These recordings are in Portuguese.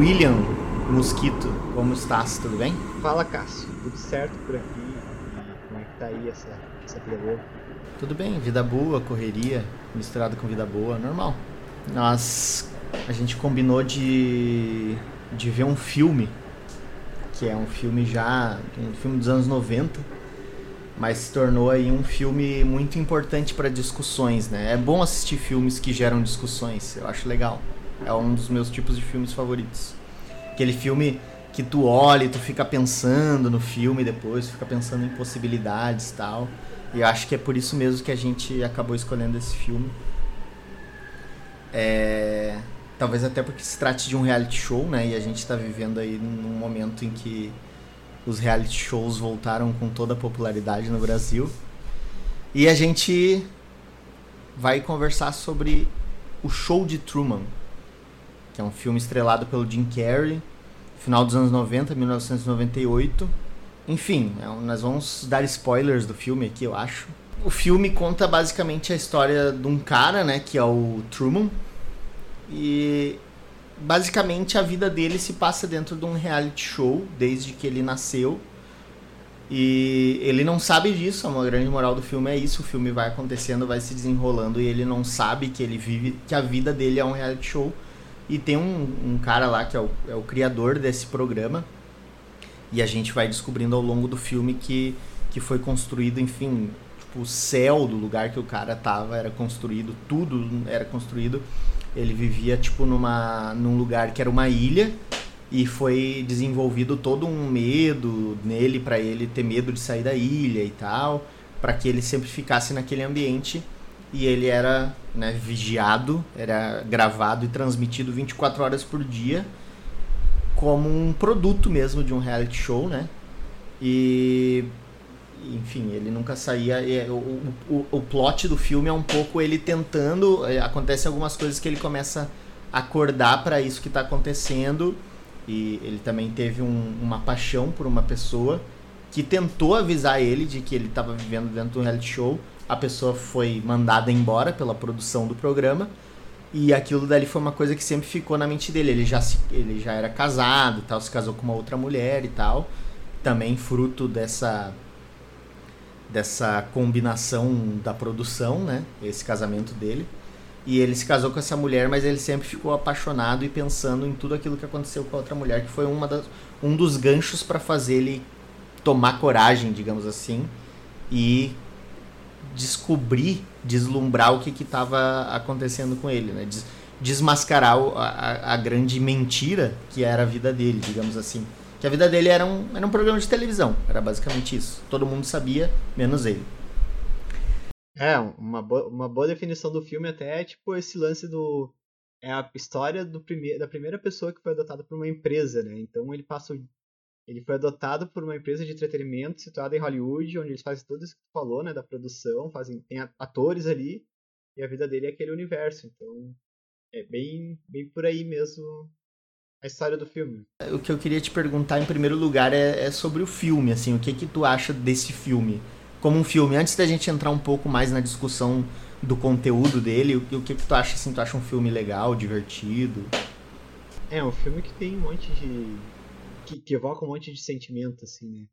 William Mosquito, como estás? Tudo bem? Fala, Cássio. Tudo certo por aqui? Como é que tá aí essa, essa boa? Tudo bem, vida boa, correria, misturado com vida boa, normal. Nós, a gente combinou de, de ver um filme, que é um filme já, um filme dos anos 90, mas se tornou aí um filme muito importante para discussões, né? É bom assistir filmes que geram discussões, eu acho legal. É um dos meus tipos de filmes favoritos. Aquele filme que tu olha e tu fica pensando no filme depois, fica pensando em possibilidades e tal. E acho que é por isso mesmo que a gente acabou escolhendo esse filme. É... Talvez até porque se trate de um reality show, né? E a gente está vivendo aí num momento em que os reality shows voltaram com toda a popularidade no Brasil. E a gente vai conversar sobre o Show de Truman, que é um filme estrelado pelo Jim Carrey, final dos anos 90, 1998. Enfim, é nós vamos dar spoilers do filme aqui, eu acho. O filme conta basicamente a história de um cara, né, que é o Truman. E basicamente a vida dele se passa dentro de um reality show desde que ele nasceu. E ele não sabe disso, a grande moral do filme é isso, o filme vai acontecendo, vai se desenrolando e ele não sabe que ele vive, que a vida dele é um reality show e tem um, um cara lá que é o, é o criador desse programa. E a gente vai descobrindo ao longo do filme que, que foi construído, enfim, tipo, o céu do lugar que o cara tava era construído, tudo era construído. Ele vivia, tipo, numa, num lugar que era uma ilha e foi desenvolvido todo um medo nele para ele ter medo de sair da ilha e tal, para que ele sempre ficasse naquele ambiente e ele era né, vigiado, era gravado e transmitido 24 horas por dia como um produto mesmo de um reality show, né? E enfim, ele nunca saía. O, o, o plot do filme é um pouco ele tentando. É, acontecem algumas coisas que ele começa a acordar para isso que está acontecendo. E ele também teve um, uma paixão por uma pessoa que tentou avisar ele de que ele estava vivendo dentro do reality show, a pessoa foi mandada embora pela produção do programa. E aquilo dali foi uma coisa que sempre ficou na mente dele. Ele já, se, ele já era casado, tal, se casou com uma outra mulher e tal. Também fruto dessa dessa combinação da produção, né? Esse casamento dele. E ele se casou com essa mulher, mas ele sempre ficou apaixonado e pensando em tudo aquilo que aconteceu com a outra mulher, que foi uma das, um dos ganchos para fazer ele tomar coragem, digamos assim, e descobrir, deslumbrar o que estava acontecendo com ele, né? Des, desmascarar a, a, grande mentira que era a vida dele, digamos assim. Que a vida dele era um, era um programa de televisão, era basicamente isso. Todo mundo sabia, menos ele. É, uma boa, uma boa definição do filme até é tipo esse lance do... É a história do prime, da primeira pessoa que foi adotada por uma empresa, né? Então ele passa ele foi adotado por uma empresa de entretenimento situada em Hollywood, onde eles fazem tudo isso que tu falou, né, da produção, fazem tem atores ali, e a vida dele é aquele universo. Então, é bem, bem por aí mesmo a história do filme. O que eu queria te perguntar em primeiro lugar é, é sobre o filme, assim, o que que tu acha desse filme? Como um filme, antes da gente entrar um pouco mais na discussão do conteúdo dele, o, o que que tu acha, assim, tu acha um filme legal, divertido? É, um filme que tem um monte de que, que evoca um monte de sentimento, assim, né?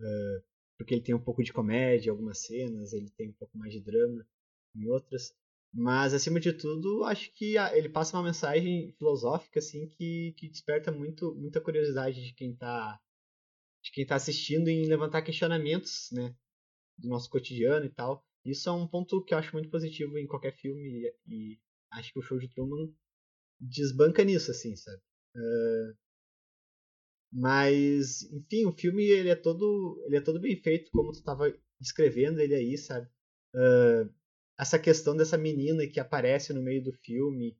Uh, porque ele tem um pouco de comédia em algumas cenas, ele tem um pouco mais de drama em outras. Mas, acima de tudo, acho que ele passa uma mensagem filosófica, assim, que, que desperta muito, muita curiosidade de quem está de quem tá assistindo em levantar questionamentos, né? Do nosso cotidiano e tal. Isso é um ponto que eu acho muito positivo em qualquer filme e, e acho que o show de Truman desbanca nisso, assim, sabe? Uh, mas, enfim, o filme ele é todo, ele é todo bem feito, como tu estava descrevendo ele aí, sabe? Uh, essa questão dessa menina que aparece no meio do filme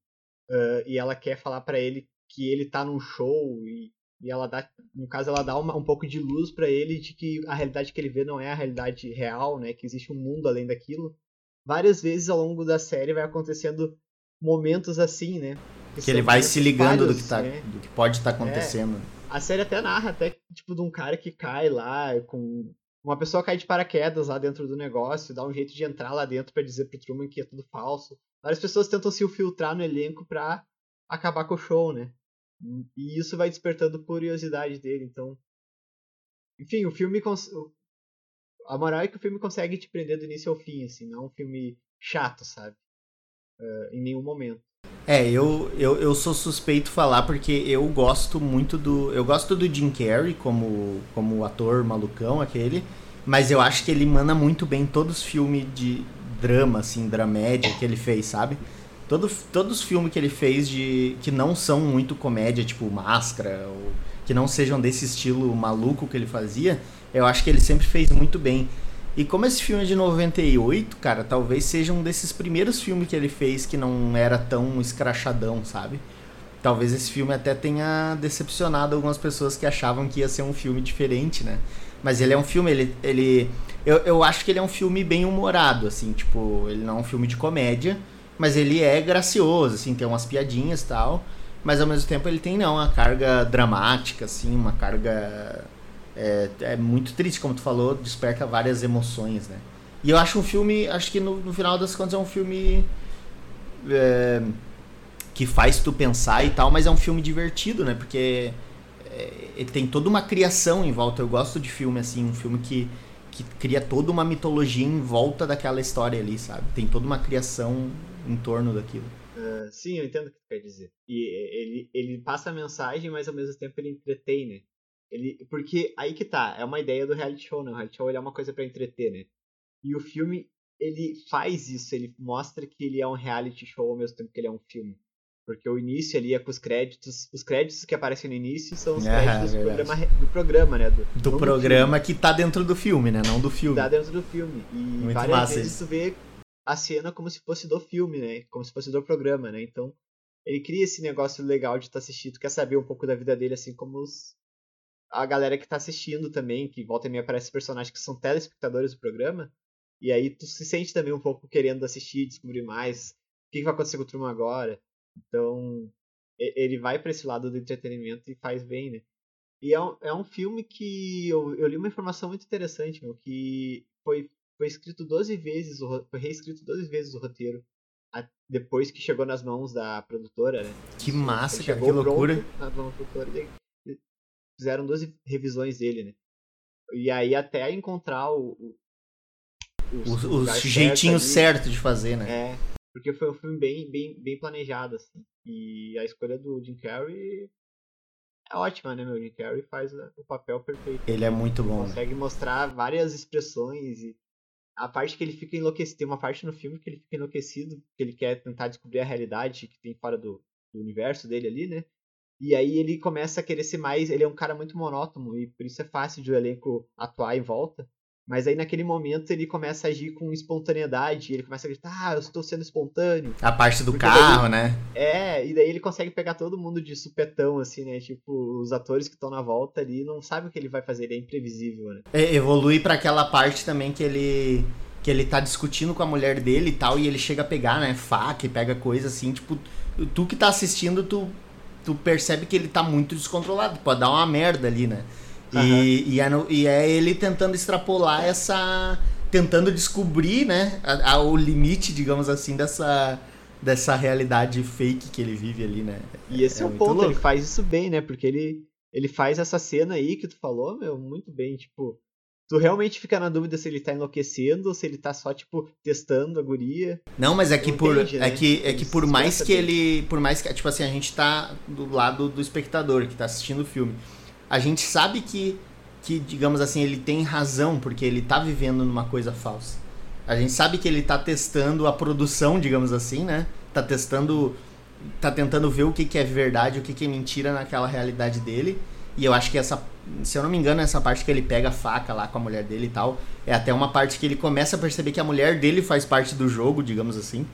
uh, e ela quer falar para ele que ele tá num show e, E ela dá, no caso, ela dá uma, um pouco de luz para ele de que a realidade que ele vê não é a realidade real, né? Que existe um mundo além daquilo. Várias vezes ao longo da série vai acontecendo momentos assim, né? Que, que ele vai se ligando falhos, do que, tá, né? do que pode estar tá acontecendo. É, a série até narra até tipo de um cara que cai lá com uma pessoa cai de paraquedas lá dentro do negócio, dá um jeito de entrar lá dentro para dizer pro Truman que é tudo falso. Várias pessoas tentam se infiltrar no elenco pra acabar com o show, né? E isso vai despertando curiosidade dele, então. Enfim, o filme. Cons... A moral é que o filme consegue te prender do início ao fim, assim, não é um filme chato, sabe? Uh, em nenhum momento. É, eu, eu, eu sou suspeito falar porque eu gosto muito do. Eu gosto do Jim Carrey como, como ator malucão, aquele. Mas eu acho que ele manda muito bem todos os filmes de drama, assim, dramédia que ele fez, sabe? Todo, todos os filmes que ele fez de que não são muito comédia, tipo Máscara, ou que não sejam desse estilo maluco que ele fazia, eu acho que ele sempre fez muito bem. E como esse filme é de 98, cara, talvez seja um desses primeiros filmes que ele fez que não era tão escrachadão, sabe? Talvez esse filme até tenha decepcionado algumas pessoas que achavam que ia ser um filme diferente, né? Mas ele é um filme, ele. ele eu, eu acho que ele é um filme bem humorado, assim, tipo, ele não é um filme de comédia, mas ele é gracioso, assim, tem umas piadinhas e tal. Mas ao mesmo tempo ele tem, não, uma carga dramática, assim, uma carga é, é muito triste, como tu falou, desperta várias emoções, né? E eu acho um filme, acho que no, no final das contas é um filme é, que faz tu pensar e tal, mas é um filme divertido, né? Porque é, tem toda uma criação em volta. Eu gosto de filme assim, um filme que, que cria toda uma mitologia em volta daquela história ali, sabe? Tem toda uma criação em torno daquilo. Uh, sim, eu entendo o que tu quer dizer. E ele, ele passa a mensagem, mas ao mesmo tempo ele entretém, né? Ele, porque aí que tá, é uma ideia do reality show, né? O reality show é uma coisa para entreter, né? E o filme, ele faz isso, ele mostra que ele é um reality show ao mesmo tempo que ele é um filme. Porque o início ali é com os créditos. Os créditos que aparecem no início são os é, créditos do programa, do programa, né? Do, do programa do que tá dentro do filme, né? Não do filme. Tá dentro do filme. E Muito várias massa vezes isso. tu vê a cena como se fosse do filme, né? Como se fosse do programa, né? Então, ele cria esse negócio legal de estar tá assistindo. Tu quer saber um pouco da vida dele, assim como os, a galera que tá assistindo também, que volta e meia aparece personagens que são telespectadores do programa. E aí tu se sente também um pouco querendo assistir, descobrir mais. O que, vai acontecer com o Truman agora? Então, ele vai para esse lado do entretenimento e faz bem, né? E é um, é um filme que eu, eu li uma informação muito interessante, meu, que foi, foi escrito 12 vezes, foi reescrito 12 vezes o roteiro depois que chegou nas mãos da produtora, né? Que massa, cara, que loucura. Na produtora, fizeram duas revisões dele, né? E aí até encontrar o. o, o, o jeitinho certo, certo, de fazer, né? É. Porque foi um filme bem, bem, bem planejado, assim. E a escolha do Jim Carrey é ótima, né, meu? Jim Carrey faz o papel perfeito. Ele é muito bom. Né? consegue mostrar várias expressões e a parte que ele fica enlouquecido. Tem uma parte no filme que ele fica enlouquecido, que ele quer tentar descobrir a realidade que tem fora do, do universo dele ali, né? E aí ele começa a querer ser mais. Ele é um cara muito monótono e por isso é fácil de o elenco atuar em volta. Mas aí naquele momento ele começa a agir com espontaneidade, ele começa a gritar, ah, eu estou sendo espontâneo. A parte do Porque carro, daí, né? É, e daí ele consegue pegar todo mundo de supetão, assim, né? Tipo, os atores que estão na volta ali não sabem o que ele vai fazer, ele é imprevisível, né? É, evolui para aquela parte também que ele. que ele tá discutindo com a mulher dele e tal, e ele chega a pegar, né, faca e pega coisa assim, tipo, tu que tá assistindo, tu tu percebe que ele tá muito descontrolado, pode dar uma merda ali, né? Uhum. E, e, é no, e, é ele tentando extrapolar essa. tentando descobrir, né? A, a, o limite, digamos assim, dessa, dessa realidade fake que ele vive ali, né? E esse é, é o ponto, louco. ele faz isso bem, né? Porque ele, ele faz essa cena aí que tu falou, meu, muito bem. Tipo, tu realmente fica na dúvida se ele tá enlouquecendo ou se ele tá só, tipo, testando a guria. Não, mas é que por. Entende, é né? Que, é que por mais que ele. Por mais que. Tipo assim, a gente tá do lado do espectador que tá assistindo o filme. A gente sabe que, que, digamos assim, ele tem razão, porque ele tá vivendo numa coisa falsa. A gente sabe que ele tá testando a produção, digamos assim, né? Tá testando. Tá tentando ver o que, que é verdade, o que, que é mentira naquela realidade dele. E eu acho que essa se eu não me engano, essa parte que ele pega a faca lá com a mulher dele e tal, é até uma parte que ele começa a perceber que a mulher dele faz parte do jogo, digamos assim.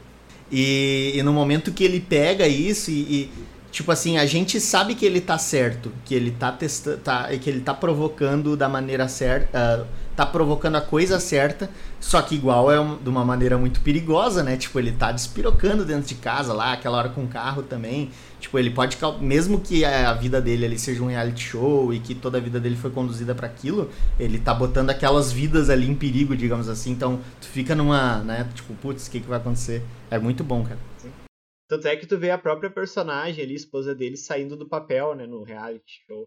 E, e no momento que ele pega isso e, e Tipo assim, a gente sabe que ele tá certo, que ele tá testando, tá, que ele tá provocando da maneira certa, uh, tá provocando a coisa certa, só que igual é um, de uma maneira muito perigosa, né? Tipo, ele tá despirocando dentro de casa lá, aquela hora com o carro também. Tipo, ele pode, mesmo que a vida dele ali seja um reality show e que toda a vida dele foi conduzida para aquilo, ele tá botando aquelas vidas ali em perigo, digamos assim. Então, tu fica numa, né, tipo, putz, o que que vai acontecer? É muito bom, cara. Tanto é que tu vê a própria personagem ali, esposa dele, saindo do papel, né, no reality show.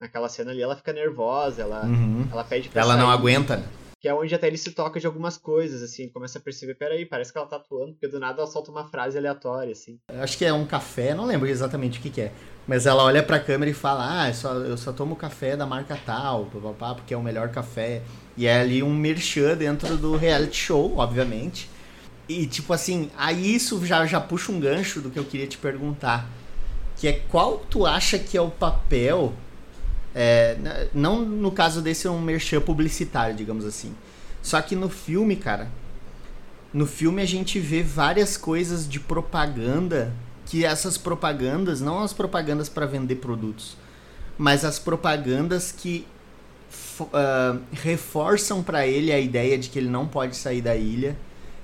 Naquela cena ali, ela fica nervosa, ela, uhum. ela pede pra Ela sair, não aguenta. Que é onde até ele se toca de algumas coisas, assim, começa a perceber, peraí, parece que ela tá atuando, porque do nada ela solta uma frase aleatória, assim. Eu acho que é um café, não lembro exatamente o que, que é. Mas ela olha pra câmera e fala, ah, eu só, eu só tomo café da marca tal, papapá, porque é o melhor café. E é ali um merchan dentro do reality show, obviamente. E tipo assim, aí isso já, já puxa um gancho do que eu queria te perguntar. Que é qual tu acha que é o papel. É, não no caso desse é um merchan publicitário, digamos assim. Só que no filme, cara. No filme a gente vê várias coisas de propaganda. Que essas propagandas, não as propagandas para vender produtos, mas as propagandas que uh, reforçam para ele a ideia de que ele não pode sair da ilha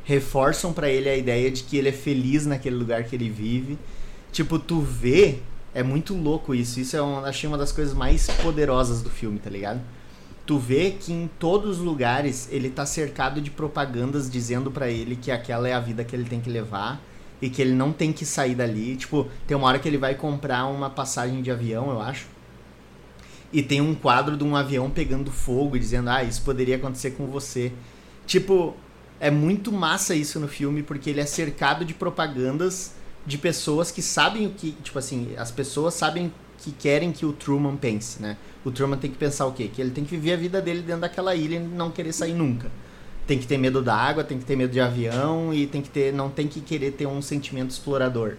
reforçam para ele a ideia de que ele é feliz naquele lugar que ele vive. Tipo, tu vê, é muito louco isso. Isso é achei uma das coisas mais poderosas do filme, tá ligado? Tu vê que em todos os lugares ele tá cercado de propagandas dizendo para ele que aquela é a vida que ele tem que levar e que ele não tem que sair dali. Tipo, tem uma hora que ele vai comprar uma passagem de avião, eu acho. E tem um quadro de um avião pegando fogo e dizendo: "Ah, isso poderia acontecer com você". Tipo, é muito massa isso no filme, porque ele é cercado de propagandas de pessoas que sabem o que. Tipo assim, as pessoas sabem que querem que o Truman pense, né? O Truman tem que pensar o quê? Que ele tem que viver a vida dele dentro daquela ilha e não querer sair nunca. Tem que ter medo da água, tem que ter medo de avião e tem que ter, não tem que querer ter um sentimento explorador.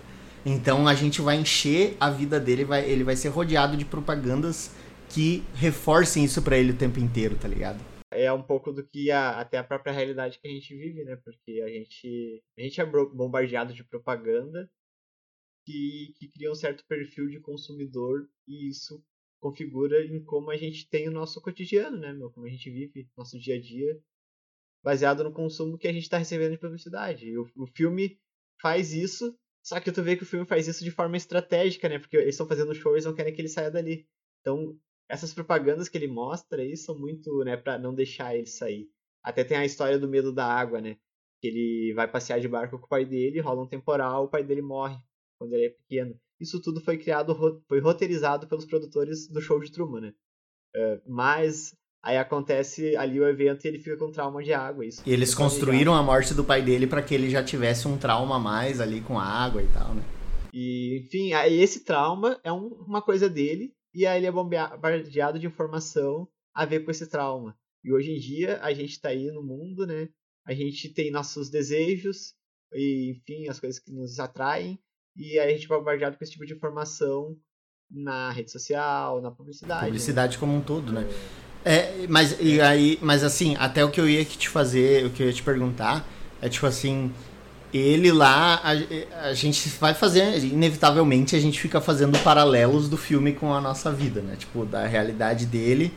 Então a gente vai encher a vida dele, vai, ele vai ser rodeado de propagandas que reforcem isso para ele o tempo inteiro, tá ligado? É um pouco do que a, até a própria realidade que a gente vive, né? Porque a gente, a gente é bombardeado de propaganda que, que cria um certo perfil de consumidor e isso configura em como a gente tem o nosso cotidiano, né, meu? Como a gente vive nosso dia a dia baseado no consumo que a gente está recebendo de publicidade. E o, o filme faz isso, só que tu vê que o filme faz isso de forma estratégica, né? Porque eles estão fazendo show eles não querem que ele saia dali. Então, essas propagandas que ele mostra aí são muito, né, para não deixar ele sair. Até tem a história do medo da água, né? Que ele vai passear de barco com o pai dele, rola um temporal, o pai dele morre quando ele é pequeno. Isso tudo foi criado, foi roteirizado pelos produtores do show de Truman, né? Uh, mas aí acontece ali o evento e ele fica com trauma de água. Isso e eles construíram a morte do pai dele para que ele já tivesse um trauma a mais ali com a água e tal, né? E, enfim, aí esse trauma é um, uma coisa dele e aí ele é bombardeado de informação a ver com esse trauma. E hoje em dia a gente está aí no mundo, né? A gente tem nossos desejos e, enfim, as coisas que nos atraem e aí a gente é bombardeado com esse tipo de informação na rede social, na publicidade. Né? Publicidade né? como um todo, né? É, mas e aí, mas assim, até o que eu ia te fazer, o que eu ia te perguntar é tipo assim, ele lá, a, a, gente vai fazer, inevitavelmente a gente fica fazendo paralelos do filme com a nossa vida, né? Tipo, da realidade dele.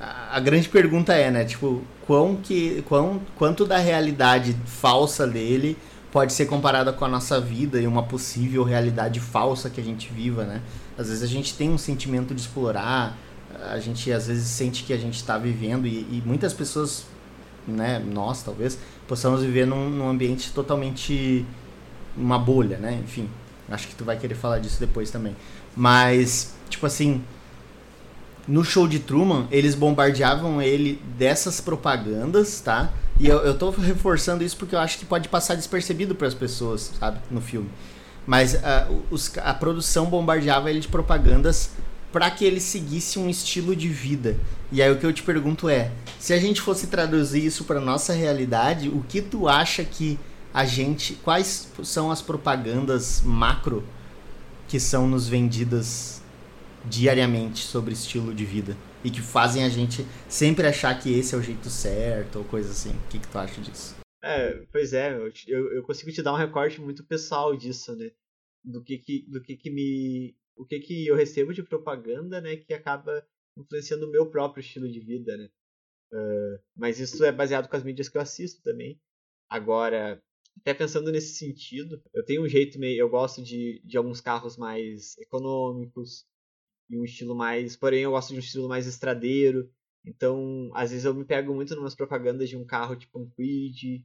A, a grande pergunta é, né? Tipo, quão que, quão, quanto da realidade falsa dele pode ser comparada com a nossa vida e uma possível realidade falsa que a gente viva, né? Às vezes a gente tem um sentimento de explorar, a gente às vezes sente que a gente está vivendo e, e muitas pessoas né, nós talvez, possamos viver num, num, ambiente totalmente uma bolha, né? Enfim, acho que tu vai querer falar disso depois também. Mas, tipo assim, no show de Truman, eles bombardeavam ele dessas propagandas, tá? E eu, eu tô reforçando isso porque eu acho que pode passar despercebido para as pessoas, sabe, no filme. Mas uh, os, a produção bombardeava ele de propagandas para que ele seguisse um estilo de vida. E aí o que eu te pergunto é, se a gente fosse traduzir isso para nossa realidade, o que tu acha que a gente, quais são as propagandas macro que são nos vendidas diariamente sobre estilo de vida e que fazem a gente sempre achar que esse é o jeito certo ou coisa assim? O que, que tu acha disso? É, pois é, eu, eu consigo te dar um recorte muito pessoal disso, né? do que que, do que que me o que que eu recebo de propaganda, né, que acaba influenciando o meu próprio estilo de vida, né? Uh, mas isso é baseado com as mídias que eu assisto também. Agora, até pensando nesse sentido, eu tenho um jeito meio. Eu gosto de, de alguns carros mais econômicos e um estilo mais. Porém, eu gosto de um estilo mais estradeiro. Então, às vezes eu me pego muito numas propagandas de um carro tipo um Quid.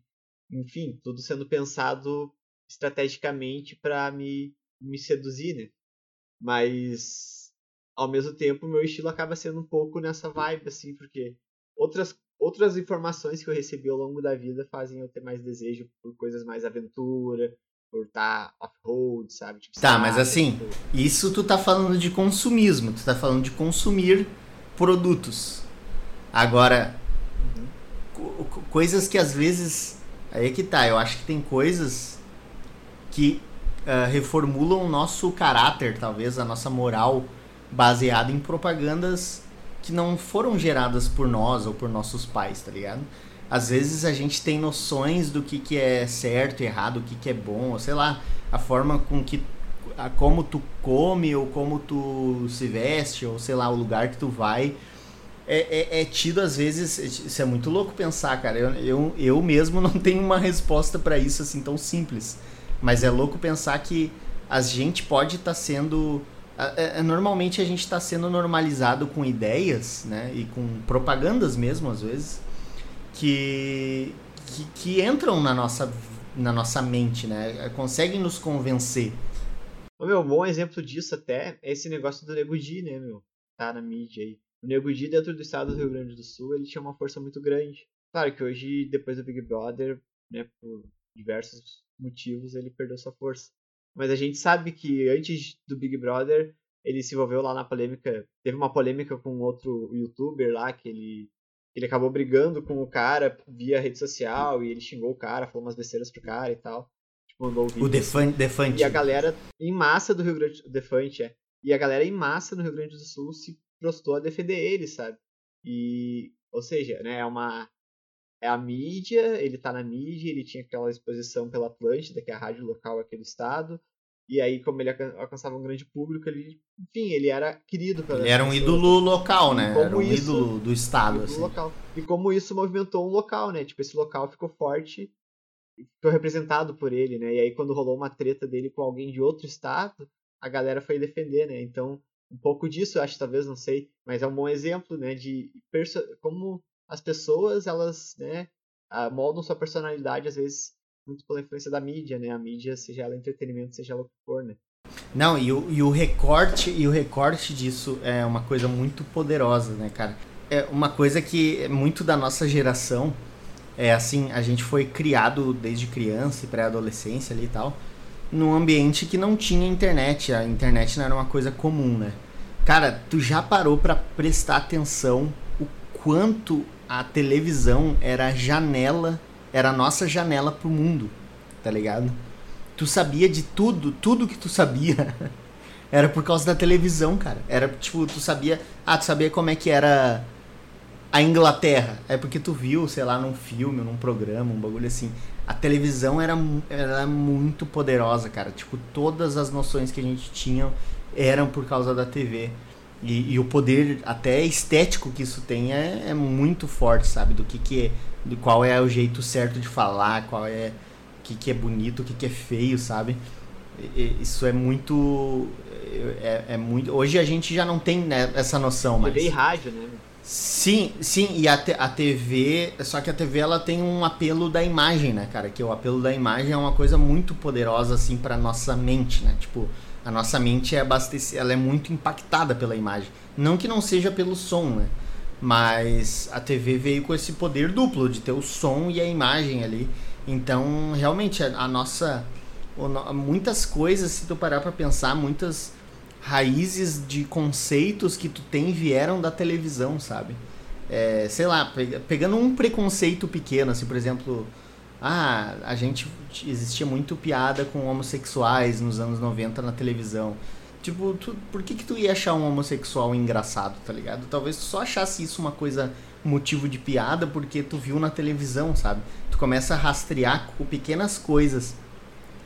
Enfim, tudo sendo pensado estrategicamente para me, me seduzir, né? Mas, ao mesmo tempo, meu estilo acaba sendo um pouco nessa vibe, assim, porque outras, outras informações que eu recebi ao longo da vida fazem eu ter mais desejo por coisas mais aventura, por estar tá off-road, sabe? Tipo, tá, mas assim, isso tu tá falando de consumismo, tu tá falando de consumir produtos. Agora, uhum. coisas que às vezes. Aí é que tá, eu acho que tem coisas que uh, reformulam o nosso caráter, talvez, a nossa moral, baseada em propagandas que não foram geradas por nós ou por nossos pais, tá ligado? Às vezes a gente tem noções do que, que é certo errado, o que, que é bom, ou sei lá, a forma com que. A, como tu come, ou como tu se veste, ou sei lá, o lugar que tu vai. É, é, é tido às vezes. Isso é muito louco pensar, cara. Eu, eu, eu mesmo não tenho uma resposta para isso assim tão simples. Mas é louco pensar que a gente pode estar tá sendo é, é, normalmente a gente está sendo normalizado com ideias, né, e com propagandas mesmo às vezes, que, que, que entram na nossa, na nossa mente, né, conseguem nos convencer. Ô, meu, bom exemplo disso até é esse negócio do Nego Di, né, meu, tá na mídia aí. O Nego Di dentro do estado do Rio Grande do Sul, ele tinha uma força muito grande. Claro que hoje, depois do Big Brother, né, por diversos motivos, ele perdeu sua força. Mas a gente sabe que antes do Big Brother, ele se envolveu lá na polêmica. Teve uma polêmica com outro youtuber lá, que ele, ele acabou brigando com o cara via rede social e ele xingou o cara, falou umas besteiras pro cara e tal. Tipo, mandou o, o Defante, Defante. E a galera em massa do Rio Grande do Defante, é. E a galera em massa no Rio Grande do Sul se prostou a defender ele, sabe? E, ou seja, né, é uma é a mídia, ele tá na mídia, ele tinha aquela exposição pela Atlântida, que é a rádio local aqui do estado. E aí, como ele alcançava um grande público, ele, enfim, ele era querido pela Ele era um ídolo local, né? Era um isso, ídolo do estado, assim. Local. E como isso movimentou um local, né? Tipo, esse local ficou forte, ficou representado por ele, né? E aí, quando rolou uma treta dele com alguém de outro estado, a galera foi defender, né? Então, um pouco disso, eu acho, talvez, não sei, mas é um bom exemplo, né? De como as pessoas elas né, moldam sua personalidade às vezes muito pela influência da mídia, né? A mídia, seja ela entretenimento, seja ela o que for, né? Não, e o, e o recorte e o recorte disso é uma coisa muito poderosa, né, cara? É uma coisa que muito da nossa geração é assim, a gente foi criado desde criança e pré-adolescência ali e tal, num ambiente que não tinha internet, a internet não era uma coisa comum, né? Cara, tu já parou para prestar atenção o quanto a televisão era a janela, era a nossa janela pro mundo, tá ligado? Tu sabia de tudo, tudo que tu sabia era por causa da televisão, cara. Era tipo, tu sabia, ah, tu sabia como é que era a Inglaterra. É porque tu viu, sei lá, num filme, num programa, um bagulho assim. A televisão era, era muito poderosa, cara. Tipo, todas as noções que a gente tinha eram por causa da TV. E, e, o poder até estético que isso tem é, é muito forte, sabe? Do que, que é, do qual é o jeito certo de falar, qual é o que, que é bonito, o que, que é feio, sabe? E, isso é muito, é, é, muito. Hoje a gente já não tem né, essa noção mais. TV e rádio, né? Sim, sim, e a, a TV, só que a TV ela tem um apelo da imagem, né, cara? Que o apelo da imagem é uma coisa muito poderosa assim para nossa mente, né? Tipo, a nossa mente é abastecida, ela é muito impactada pela imagem. Não que não seja pelo som, né? Mas a TV veio com esse poder duplo de ter o som e a imagem ali. Então, realmente, a, a nossa. Muitas coisas, se tu parar pra pensar, muitas raízes de conceitos que tu tem vieram da televisão, sabe? É, sei lá, pegando um preconceito pequeno, assim, por exemplo, ah, a gente existia muito piada com homossexuais nos anos 90 na televisão. Tipo, tu, por que que tu ia achar um homossexual engraçado, tá ligado? Talvez tu só achasse isso uma coisa motivo de piada porque tu viu na televisão, sabe? Tu começa a rastrear com pequenas coisas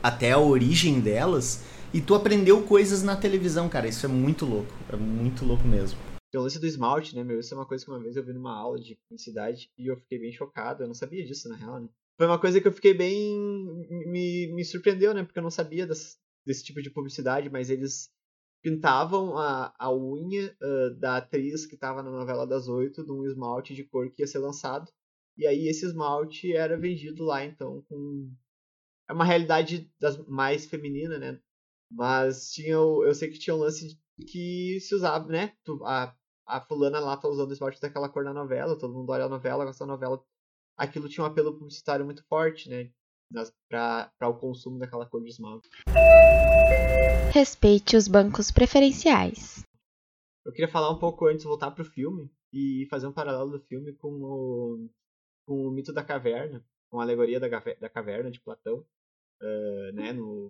até a origem delas E tu aprendeu coisas na televisão, cara. Isso é muito louco. É muito louco mesmo. O lance do esmalte, né, meu? Isso é uma coisa que uma vez eu vi numa aula de publicidade e eu fiquei bem chocado. Eu não sabia disso, na real, né? Foi uma coisa que eu fiquei bem. Me, me surpreendeu, né? Porque eu não sabia das, desse tipo de publicidade, mas eles pintavam a, a unha uh, da atriz que estava na novela das oito de um esmalte de cor que ia ser lançado. E aí esse esmalte era vendido lá, então, com. É uma realidade das mais feminina, né? Mas tinha. Eu sei que tinha um lance que se usava, né? A, a fulana lá tá usando esmalte daquela cor na novela, todo mundo olha a novela, gosta da novela. Aquilo tinha um apelo publicitário muito forte, né? Para o consumo daquela cor de esmalte. Respeite os bancos preferenciais. Eu queria falar um pouco antes, voltar pro filme e fazer um paralelo do filme com o, com o mito da caverna, com a alegoria da, da caverna de Platão, uh, né? No,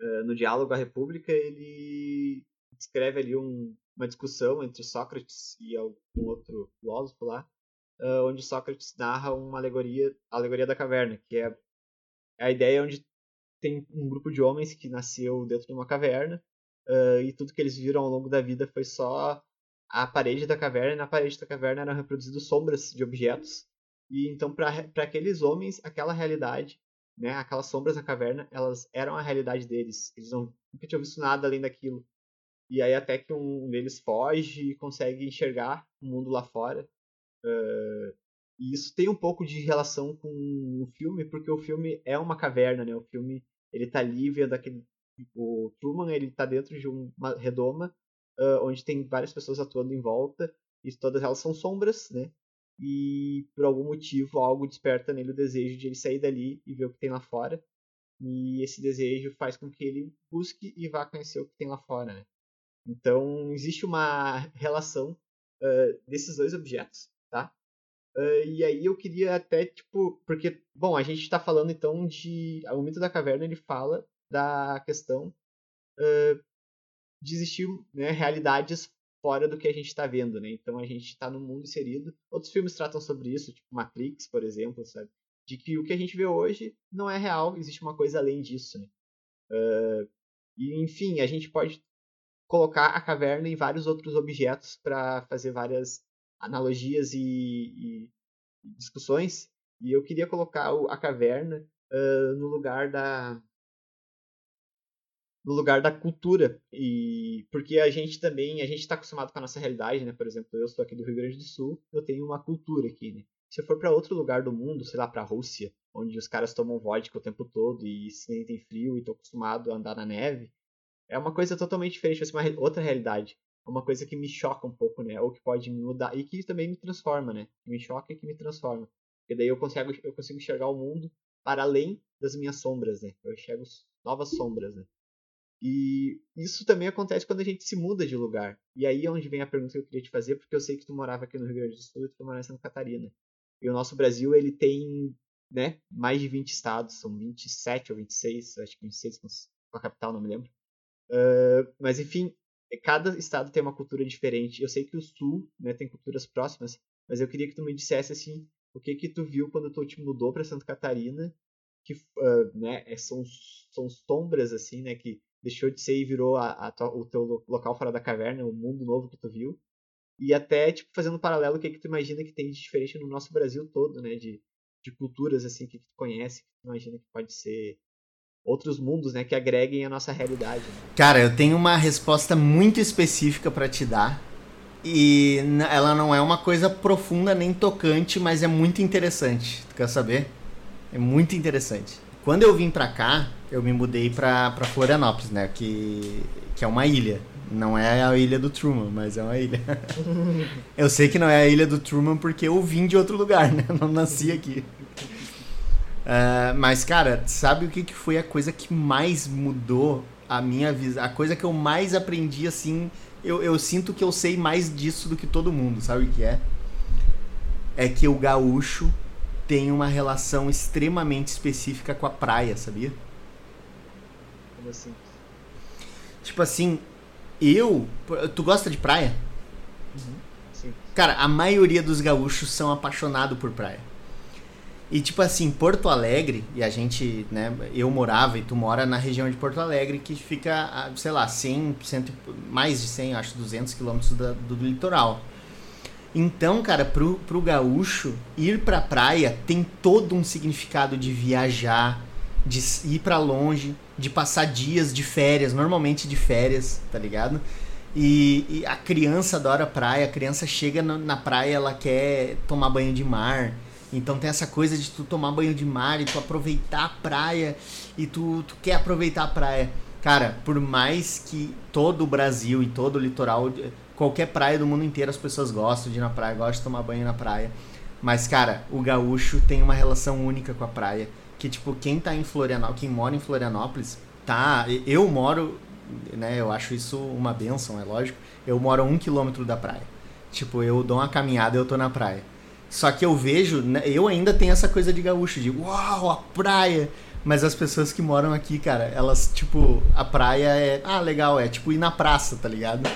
uh, no diálogo à República, ele descreve ali um, uma discussão entre Sócrates e algum outro filósofo lá, uh, onde Sócrates narra uma alegoria, alegoria da caverna, que é a ideia onde tem um grupo de homens que nasceu dentro de uma caverna uh, e tudo que eles viram ao longo da vida foi só a parede da caverna e na parede da caverna eram reproduzidas sombras de objetos e então para aqueles homens aquela realidade né aquelas sombras na caverna elas eram a realidade deles eles não, nunca tinham visto nada além daquilo. E aí até que um deles foge e consegue enxergar o mundo lá fora uh, e isso tem um pouco de relação com o filme, porque o filme é uma caverna, né? O filme, ele tá ali vendo aquele... O Truman, ele tá dentro de uma redoma, uh, onde tem várias pessoas atuando em volta, e todas elas são sombras, né? E por algum motivo, algo desperta nele o desejo de ele sair dali e ver o que tem lá fora. E esse desejo faz com que ele busque e vá conhecer o que tem lá fora, né? Então, existe uma relação uh, desses dois objetos? Uh, e aí eu queria até, tipo, porque, bom, a gente está falando então de. O mito da caverna ele fala da questão uh, de existir né, realidades fora do que a gente está vendo, né? Então a gente está no mundo inserido. Outros filmes tratam sobre isso, tipo Matrix, por exemplo, sabe? De que o que a gente vê hoje não é real, existe uma coisa além disso, né? Uh, e enfim, a gente pode colocar a caverna em vários outros objetos para fazer várias analogias e, e, discussões. E eu queria colocar a caverna uh, no lugar da no lugar da cultura. E porque a gente também a gente está acostumado com a nossa realidade né? Por exemplo eu sou aqui do Rio Grande do Sul eu tenho uma cultura aqui né? Se eu for para outro lugar do mundo sei lá para a Rússia onde os caras tomam vodka o tempo todo e se sentem frio e estou acostumado a andar na neve é uma coisa totalmente diferente vai uma outra realidade uma coisa que me choca um pouco, né? Ou que pode me mudar e que também me transforma, né? Que me choca e que me transforma. Porque daí eu consigo, eu consigo enxergar o mundo para além das minhas sombras, né? Eu enxergo novas sombras, né? E isso também acontece quando a gente se muda de lugar. E aí é onde vem a pergunta que eu queria te fazer, porque eu sei que tu morava aqui no Rio Grande do Sul e tu morava em Santa Catarina. E o nosso Brasil, ele tem, né, mais de 20 estados, são 27 ou 26, acho que 26 com a capital, não me lembro. Uh, mas enfim, cada estado tem uma cultura diferente. Eu sei que o sul, né, tem culturas próximas, mas eu queria que tu me dissesse assim, o que que tu viu quando tu te mudou para Santa Catarina, que uh, né, é, são, são sombras assim, né, que deixou de ser e virou a, a o teu local fora da caverna, o mundo novo que tu viu. E até tipo fazendo um paralelo, o que que tu imagina que tem de diferente no nosso Brasil todo, né, de de culturas assim que tu conhece, que tu imagina que pode ser outros mundos, né, que agreguem a nossa realidade. Né? Cara, eu tenho uma resposta muito específica para te dar. E ela não é uma coisa profunda nem tocante, mas é muito interessante. Tu quer saber? É muito interessante. Quando eu vim pra cá, eu me mudei pra, pra Florianópolis, né? Que, que é uma ilha. Não é a ilha do Truman, mas é uma ilha. eu sei que não é a ilha do Truman porque eu vim de outro lugar, né? não nasci aqui. Uh, mas, cara, sabe o que, que foi a coisa que mais mudou a minha visão? A coisa que eu mais aprendi, assim, eu, eu sinto que eu sei mais disso do que todo mundo, sabe o que é? É que o gaúcho tem uma relação extremamente específica com a praia, sabia? Como assim? Tipo assim, eu. Tu gosta de praia? Uhum, sim. Cara, a maioria dos gaúchos são apaixonados por praia. E tipo assim, Porto Alegre, e a gente, né, eu morava e tu mora na região de Porto Alegre, que fica, sei lá, 100, 100 mais de 100, acho 200 quilômetros do, do litoral. Então, cara, pro, pro gaúcho, ir pra praia tem todo um significado de viajar, de ir para longe, de passar dias de férias, normalmente de férias, tá ligado? E, e a criança adora praia, a criança chega na, na praia, ela quer tomar banho de mar, então tem essa coisa de tu tomar banho de mar e tu aproveitar a praia e tu, tu quer aproveitar a praia. Cara, por mais que todo o Brasil e todo o litoral, qualquer praia do mundo inteiro as pessoas gostam de ir na praia, gostam de tomar banho na praia. Mas, cara, o gaúcho tem uma relação única com a praia. Que, tipo, quem tá em Florianópolis, quem mora em Florianópolis, tá. Eu moro, né? Eu acho isso uma benção, é lógico. Eu moro a um quilômetro da praia. Tipo, eu dou uma caminhada e eu tô na praia. Só que eu vejo, né, eu ainda tenho essa coisa de gaúcho, de uau, a praia. Mas as pessoas que moram aqui, cara, elas, tipo, a praia é. Ah, legal, é tipo ir na praça, tá ligado?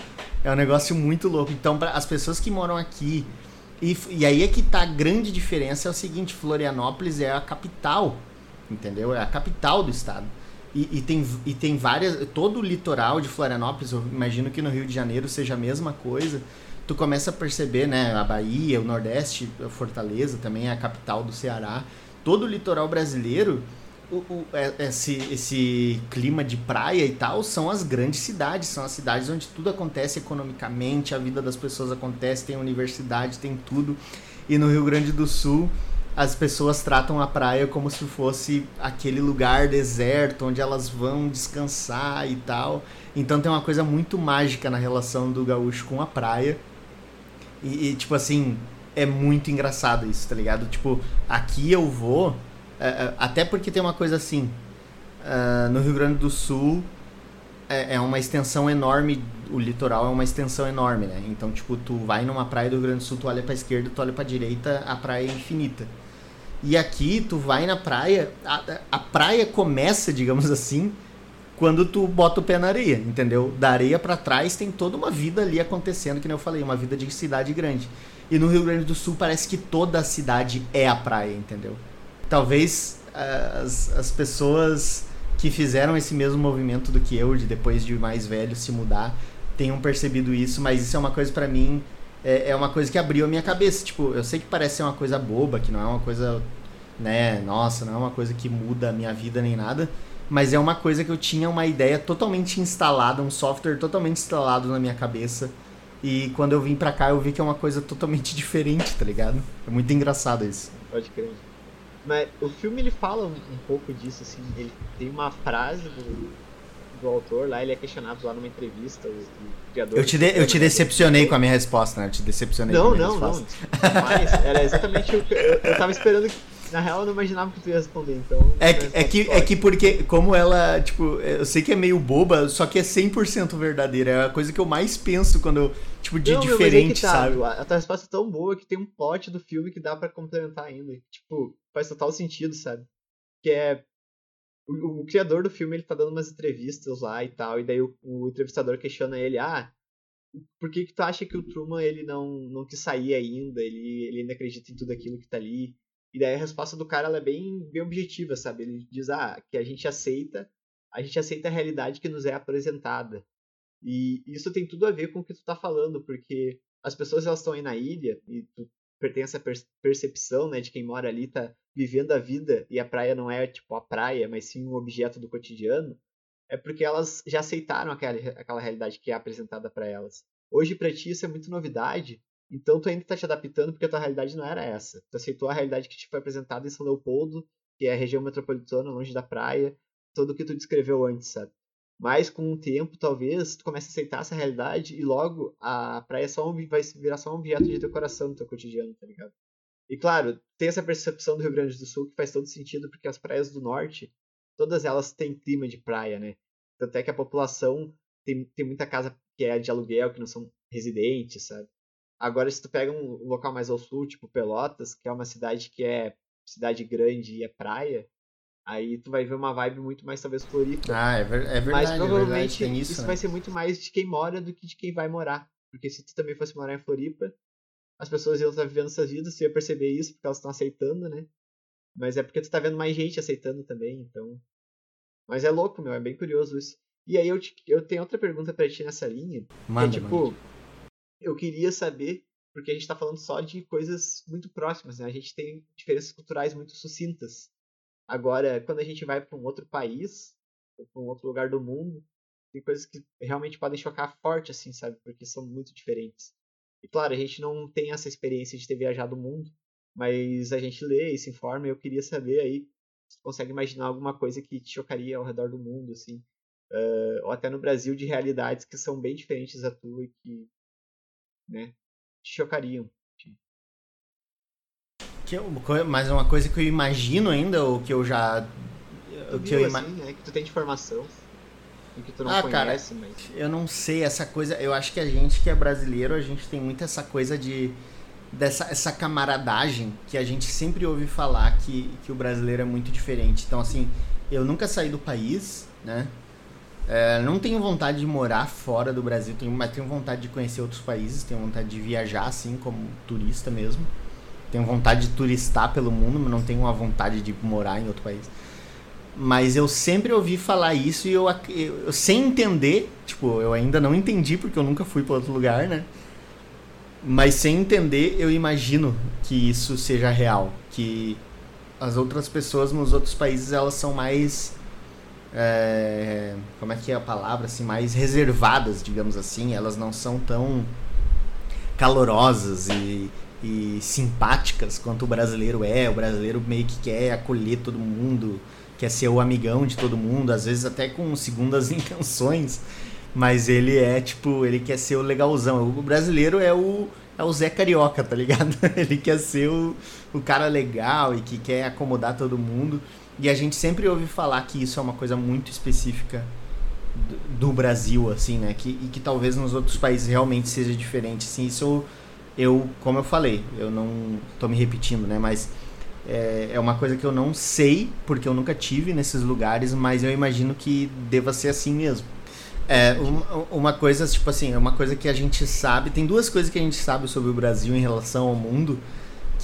É um negócio muito louco. Então, pra, as pessoas que moram aqui. E, e aí é que tá a grande diferença: é o seguinte, Florianópolis é a capital, entendeu? É a capital do estado. E, e, tem, e tem várias. Todo o litoral de Florianópolis, eu imagino que no Rio de Janeiro seja a mesma coisa tu começa a perceber, né, a Bahia, o Nordeste, a Fortaleza também é a capital do Ceará, todo o litoral brasileiro, o, o, é, esse, esse clima de praia e tal são as grandes cidades, são as cidades onde tudo acontece economicamente, a vida das pessoas acontece, tem universidade, tem tudo. E no Rio Grande do Sul, as pessoas tratam a praia como se fosse aquele lugar deserto onde elas vão descansar e tal. Então tem uma coisa muito mágica na relação do gaúcho com a praia e, e, tipo assim, é muito engraçado isso, tá ligado? Tipo, aqui eu vou. É, é, até porque tem uma coisa assim. Uh, no Rio Grande do Sul é, é, uma extensão enorme. O litoral é uma extensão enorme, né? Então, tipo, tu vai numa praia do Rio Grande do Sul, tu olha pra esquerda, tu olha pra direita, a praia é infinita. E aqui, tu vai na praia, a, a praia começa, digamos assim, quando tu bota o pé na areia, entendeu? Da areia para trás tem toda uma vida ali acontecendo, que nem eu falei, uma vida de cidade grande. E no Rio Grande do Sul parece que toda a cidade é a praia, entendeu? Talvez eh, as, as pessoas que fizeram esse mesmo movimento do que eu, de depois de mais velho se mudar, tenham percebido isso, mas isso é uma coisa para mim, é, é uma coisa que abriu a minha cabeça. Tipo, eu sei que parece ser uma coisa boba, que não é uma coisa, né, nossa, não é uma coisa que muda a minha vida nem nada, mas é uma coisa que eu tinha uma ideia totalmente instalada, um software totalmente instalado na minha cabeça. E quando eu vim pra cá, eu vi que é uma coisa totalmente diferente, tá ligado? É muito engraçado isso. Pode crer. Mas o filme ele fala um, um pouco disso, assim. Ele tem uma frase do, do autor lá, ele é questionado lá numa entrevista. Eu te, de, eu te decepcionei com a minha resposta, né? Eu te decepcionei não, com a minha não, resposta. Não, não. Mas era exatamente o que eu, eu tava esperando que na real, eu não imaginava que tu ia responder, então. É que, é que, é que porque, como ela, tipo, eu sei que é meio boba, só que é 100% verdadeira. É a coisa que eu mais penso quando eu, tipo, de não, diferente, meu, é tá, sabe? A tua resposta é tão boa que tem um plot do filme que dá para complementar ainda. Tipo, faz total sentido, sabe? Que é. O, o, criador do filme, ele tá dando umas entrevistas lá e tal, e daí o, o entrevistador questiona ele, ah, por que que tu acha que o Truman, ele não, não quis sair ainda? Ele, ele ainda acredita em tudo aquilo que tá ali? E daí a resposta do cara é bem, bem objetiva, sabe? Ele diz ah, que a gente aceita, a gente aceita a realidade que nos é apresentada. E isso tem tudo a ver com o que tu tá falando, porque as pessoas elas estão aí na ilha e tu pertence à percepção, né, de quem mora ali tá vivendo a vida e a praia não é tipo a praia, mas sim um objeto do cotidiano, é porque elas já aceitaram aquela, aquela realidade que é apresentada para elas. Hoje para ti isso é muito novidade, então tu ainda está te adaptando porque a tua realidade não era essa. Tu aceitou a realidade que te foi apresentada em São Leopoldo, que é a região metropolitana, longe da praia, tudo o que tu descreveu antes, sabe? Mas com o tempo, talvez, tu comece a aceitar essa realidade e logo a praia só vai virar só um objeto de decoração no teu cotidiano, tá ligado? E claro, tem essa percepção do Rio Grande do Sul que faz todo sentido porque as praias do norte, todas elas têm clima de praia, né? Tanto é que a população tem, tem muita casa que é de aluguel, que não são residentes, sabe? Agora, se tu pega um local mais ao sul, tipo Pelotas, que é uma cidade que é cidade grande e é praia, aí tu vai ver uma vibe muito mais, talvez, Floripa. Ah, é, ver é verdade. Mas provavelmente é verdade, isso, isso né? vai ser muito mais de quem mora do que de quem vai morar. Porque se tu também fosse morar em Floripa, as pessoas iam estar vivendo essas vidas, tu ia perceber isso, porque elas estão aceitando, né? Mas é porque tu tá vendo mais gente aceitando também, então. Mas é louco, meu, é bem curioso isso. E aí eu, te, eu tenho outra pergunta para ti nessa linha. Manda, que é tipo, manda. Eu queria saber, porque a gente tá falando só de coisas muito próximas, né? A gente tem diferenças culturais muito sucintas. Agora, quando a gente vai para um outro país, ou para um outro lugar do mundo, tem coisas que realmente podem chocar forte, assim, sabe? Porque são muito diferentes. E claro, a gente não tem essa experiência de ter viajado o mundo, mas a gente lê e se informa, e eu queria saber aí se consegue imaginar alguma coisa que te chocaria ao redor do mundo, assim. Uh, ou até no Brasil, de realidades que são bem diferentes da tua e que, né, te chocariam. Que eu, mas uma coisa que eu imagino ainda, ou que eu já. O que eu assim, né, que tu tem de informação e que tu não Ah, cara, conhece, mas... Eu não sei, essa coisa. Eu acho que a gente que é brasileiro, a gente tem muito essa coisa de. dessa essa camaradagem que a gente sempre ouve falar que, que o brasileiro é muito diferente. Então, assim, eu nunca saí do país, né? É, não tenho vontade de morar fora do Brasil, tenho, mas tenho vontade de conhecer outros países, tenho vontade de viajar, assim, como turista mesmo. Tenho vontade de turistar pelo mundo, mas não tenho uma vontade de morar em outro país. Mas eu sempre ouvi falar isso e eu, eu sem entender, tipo, eu ainda não entendi porque eu nunca fui para outro lugar, né? Mas sem entender, eu imagino que isso seja real, que as outras pessoas nos outros países elas são mais é, como é que é a palavra assim, mais reservadas, digamos assim, elas não são tão calorosas e, e simpáticas quanto o brasileiro é. O brasileiro meio que quer acolher todo mundo, quer ser o amigão de todo mundo, às vezes até com segundas intenções, mas ele é tipo, ele quer ser o legalzão. O brasileiro é o é o Zé Carioca, tá ligado? Ele quer ser o, o cara legal e que quer acomodar todo mundo. E a gente sempre ouve falar que isso é uma coisa muito específica do, do Brasil, assim, né? Que, e que talvez nos outros países realmente seja diferente. Assim, isso eu, como eu falei, eu não tô me repetindo, né? Mas é, é uma coisa que eu não sei, porque eu nunca tive nesses lugares, mas eu imagino que deva ser assim mesmo. É, uma, uma coisa, tipo assim, é uma coisa que a gente sabe, tem duas coisas que a gente sabe sobre o Brasil em relação ao mundo,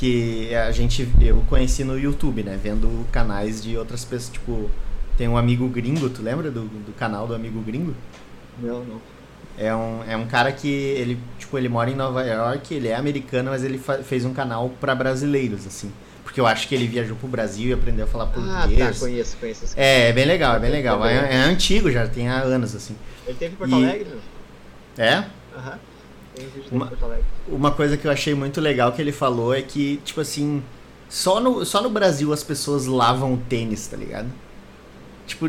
que a gente, eu conheci no YouTube, né, vendo canais de outras pessoas, tipo, tem um amigo gringo, tu lembra do, do canal do amigo gringo? Não, não. É um, é um cara que ele, tipo, ele mora em Nova York, ele é americano, mas ele fez um canal pra brasileiros, assim. Porque eu acho que ele viajou pro Brasil e aprendeu a falar Ah, português. tá, conheço, conheço. esse É, é bem legal, é bem legal. também. É, é antigo já, tem há anos, assim. Ele teve em Porto Alegre? É? Aham. Um dele Uma-. Uma coisa que eu achei muito legal que ele falou é que, tipo assim, só no, só no Brasil as pessoas lavam o tênis, tá ligado? Tipo,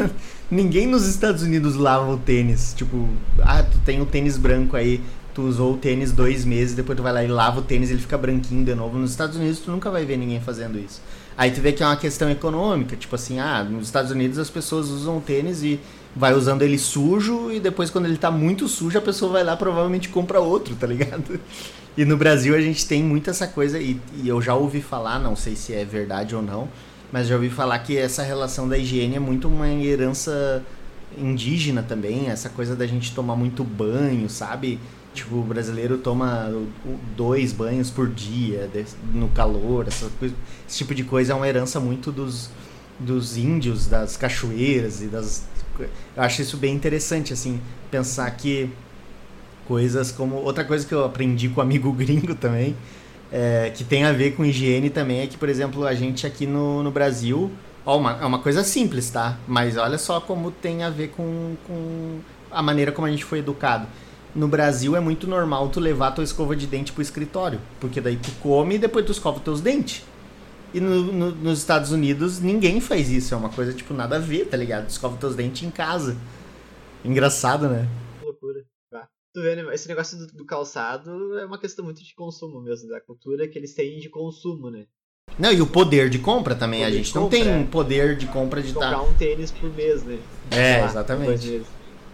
ninguém nos Estados Unidos lava o tênis. Tipo, ah, tu tem o tênis branco aí, tu usou o tênis dois meses, depois tu vai lá e lava o tênis ele fica branquinho de novo. Nos Estados Unidos tu nunca vai ver ninguém fazendo isso. Aí tu vê que é uma questão econômica, tipo assim, ah, nos Estados Unidos as pessoas usam o tênis e vai usando ele sujo e depois quando ele tá muito sujo a pessoa vai lá provavelmente compra outro, tá ligado? E no Brasil a gente tem muito essa coisa e, e eu já ouvi falar, não sei se é verdade ou não, mas já ouvi falar que essa relação da higiene é muito uma herança indígena também, essa coisa da gente tomar muito banho, sabe? Tipo, o brasileiro toma dois banhos por dia no calor, essa coisa- esse tipo de coisa é uma herança muito dos, dos índios, das cachoeiras e das. Eu acho isso bem interessante, assim, pensar que coisas como. Outra coisa que eu aprendi com o amigo gringo também, é, que tem a ver com higiene também, é que, por exemplo, a gente aqui no, no Brasil. Ó, uma, é uma coisa simples, tá? Mas olha só como tem a ver com, com a maneira como a gente foi educado. No Brasil é muito normal tu levar tua escova de dente pro escritório, porque daí tu come e depois tu escova teus dentes. E no- no- nos Estados Unidos ninguém faz isso, é uma coisa tipo nada a ver, tá ligado? Escova teus dentes em casa. Engraçado, né? Loucura. Tá. Tu vê, né? Esse negócio do, do calçado é uma questão muito de consumo mesmo, da cultura que eles têm de consumo, né? Não, e o poder de compra também. a gente não compra, tem é. poder de compra de Comprar estar. um tênis por mês, né? É, lá, exatamente.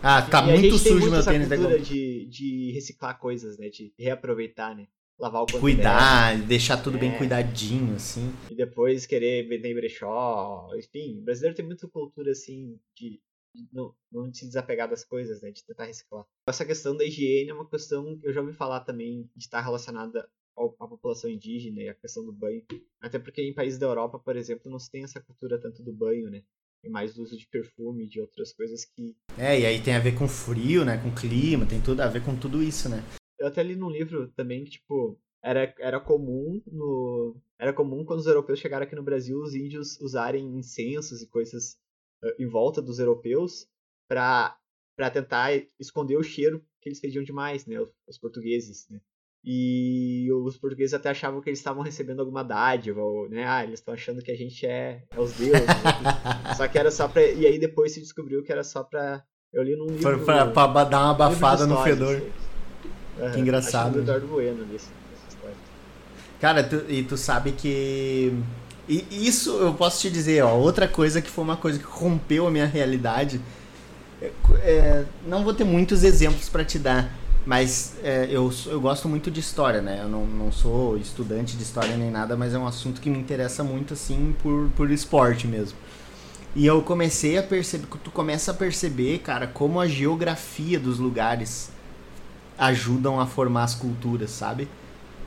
Ah, tá E muito tem sujo meu tênis da cultura de, de reciclar coisas, né? De reaproveitar, né? Lavar o Cuidar, deixar tudo bem É. cuidadinho, assim. e depois querer vender em brechó. Enfim, o brasileiro tem muita cultura assim de, de não, não se desapegar das coisas, né? De tentar reciclar. Essa questão da higiene é uma questão que eu já ouvi falar também de estar relacionada a população indígena e a questão do banho. Até porque em países da Europa, por exemplo, não se tem essa cultura tanto do banho, né? E mais do uso de perfume de outras coisas que. É, e aí tem a ver com frio, né? Com clima, tem tudo a ver com tudo isso, né? Eu até li num livro também que, tipo, era, era comum no. Era comum quando os europeus chegaram aqui no Brasil os índios usarem incensos e coisas uh, em volta dos europeus para tentar esconder o cheiro que eles fediam demais, né? Os, os portugueses, né? E os portugueses até achavam que eles estavam recebendo alguma dádiva, ou, né? Ah, eles estão achando que a gente é, é os deuses. Né? só que era só pra. E aí depois se descobriu que era só pra. Eu li num livro. Foi pra, pra dar uma abafada no fedor. Uhum. Que engraçado. Acho Eduardo Bueno nesse, história. Cara, tu, e tu sabe que. E isso eu posso te dizer, ó, outra coisa que foi uma coisa que rompeu a minha realidade. É, é não vou ter muitos exemplos para te dar, mas é, eu, eu gosto muito de história, né? Eu não, não sou estudante de história nem nada, mas é um assunto que me interessa muito, assim, por, por esporte mesmo. E eu comecei a perceber, tu começa a perceber, cara, como a geografia dos lugares ajudam a formar as culturas, sabe?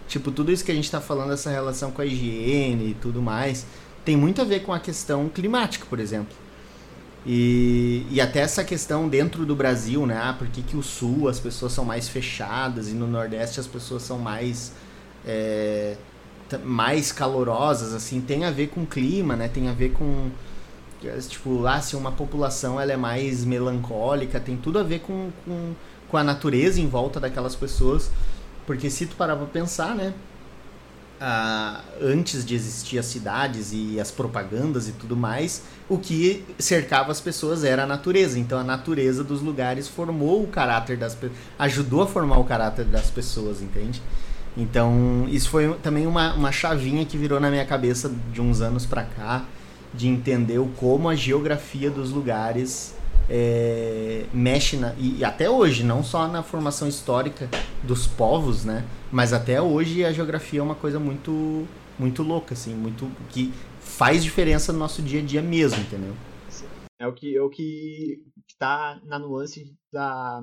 Tipo, tudo isso que a gente tá falando, essa relação com a higiene e tudo mais, tem muito a ver com a questão climática, por exemplo. E, e até essa questão dentro do Brasil, né? Ah, por que, que o sul as pessoas são mais fechadas e no Nordeste as pessoas são mais. É, mais calorosas, assim, tem a ver com clima, né? Tem a ver com. Tipo, ah, se uma população ela é mais melancólica, tem tudo a ver com, com, com a natureza em volta daquelas pessoas. Porque se tu parar pra pensar, né? antes de existir as cidades e as propagandas e tudo mais, o que cercava as pessoas era a natureza. Então a natureza dos lugares formou o caráter das ajudou a formar o caráter das pessoas, entende? Então isso foi também uma, uma chavinha que virou na minha cabeça de uns anos para cá, de entender o como a geografia dos lugares é, mexe na, e, e, até hoje, não só na formação histórica dos povos, né? Mas até hoje a geografia é uma coisa muito muito louca, assim, muito que faz diferença no nosso dia a dia mesmo, entendeu? É o que é o que está na nuance da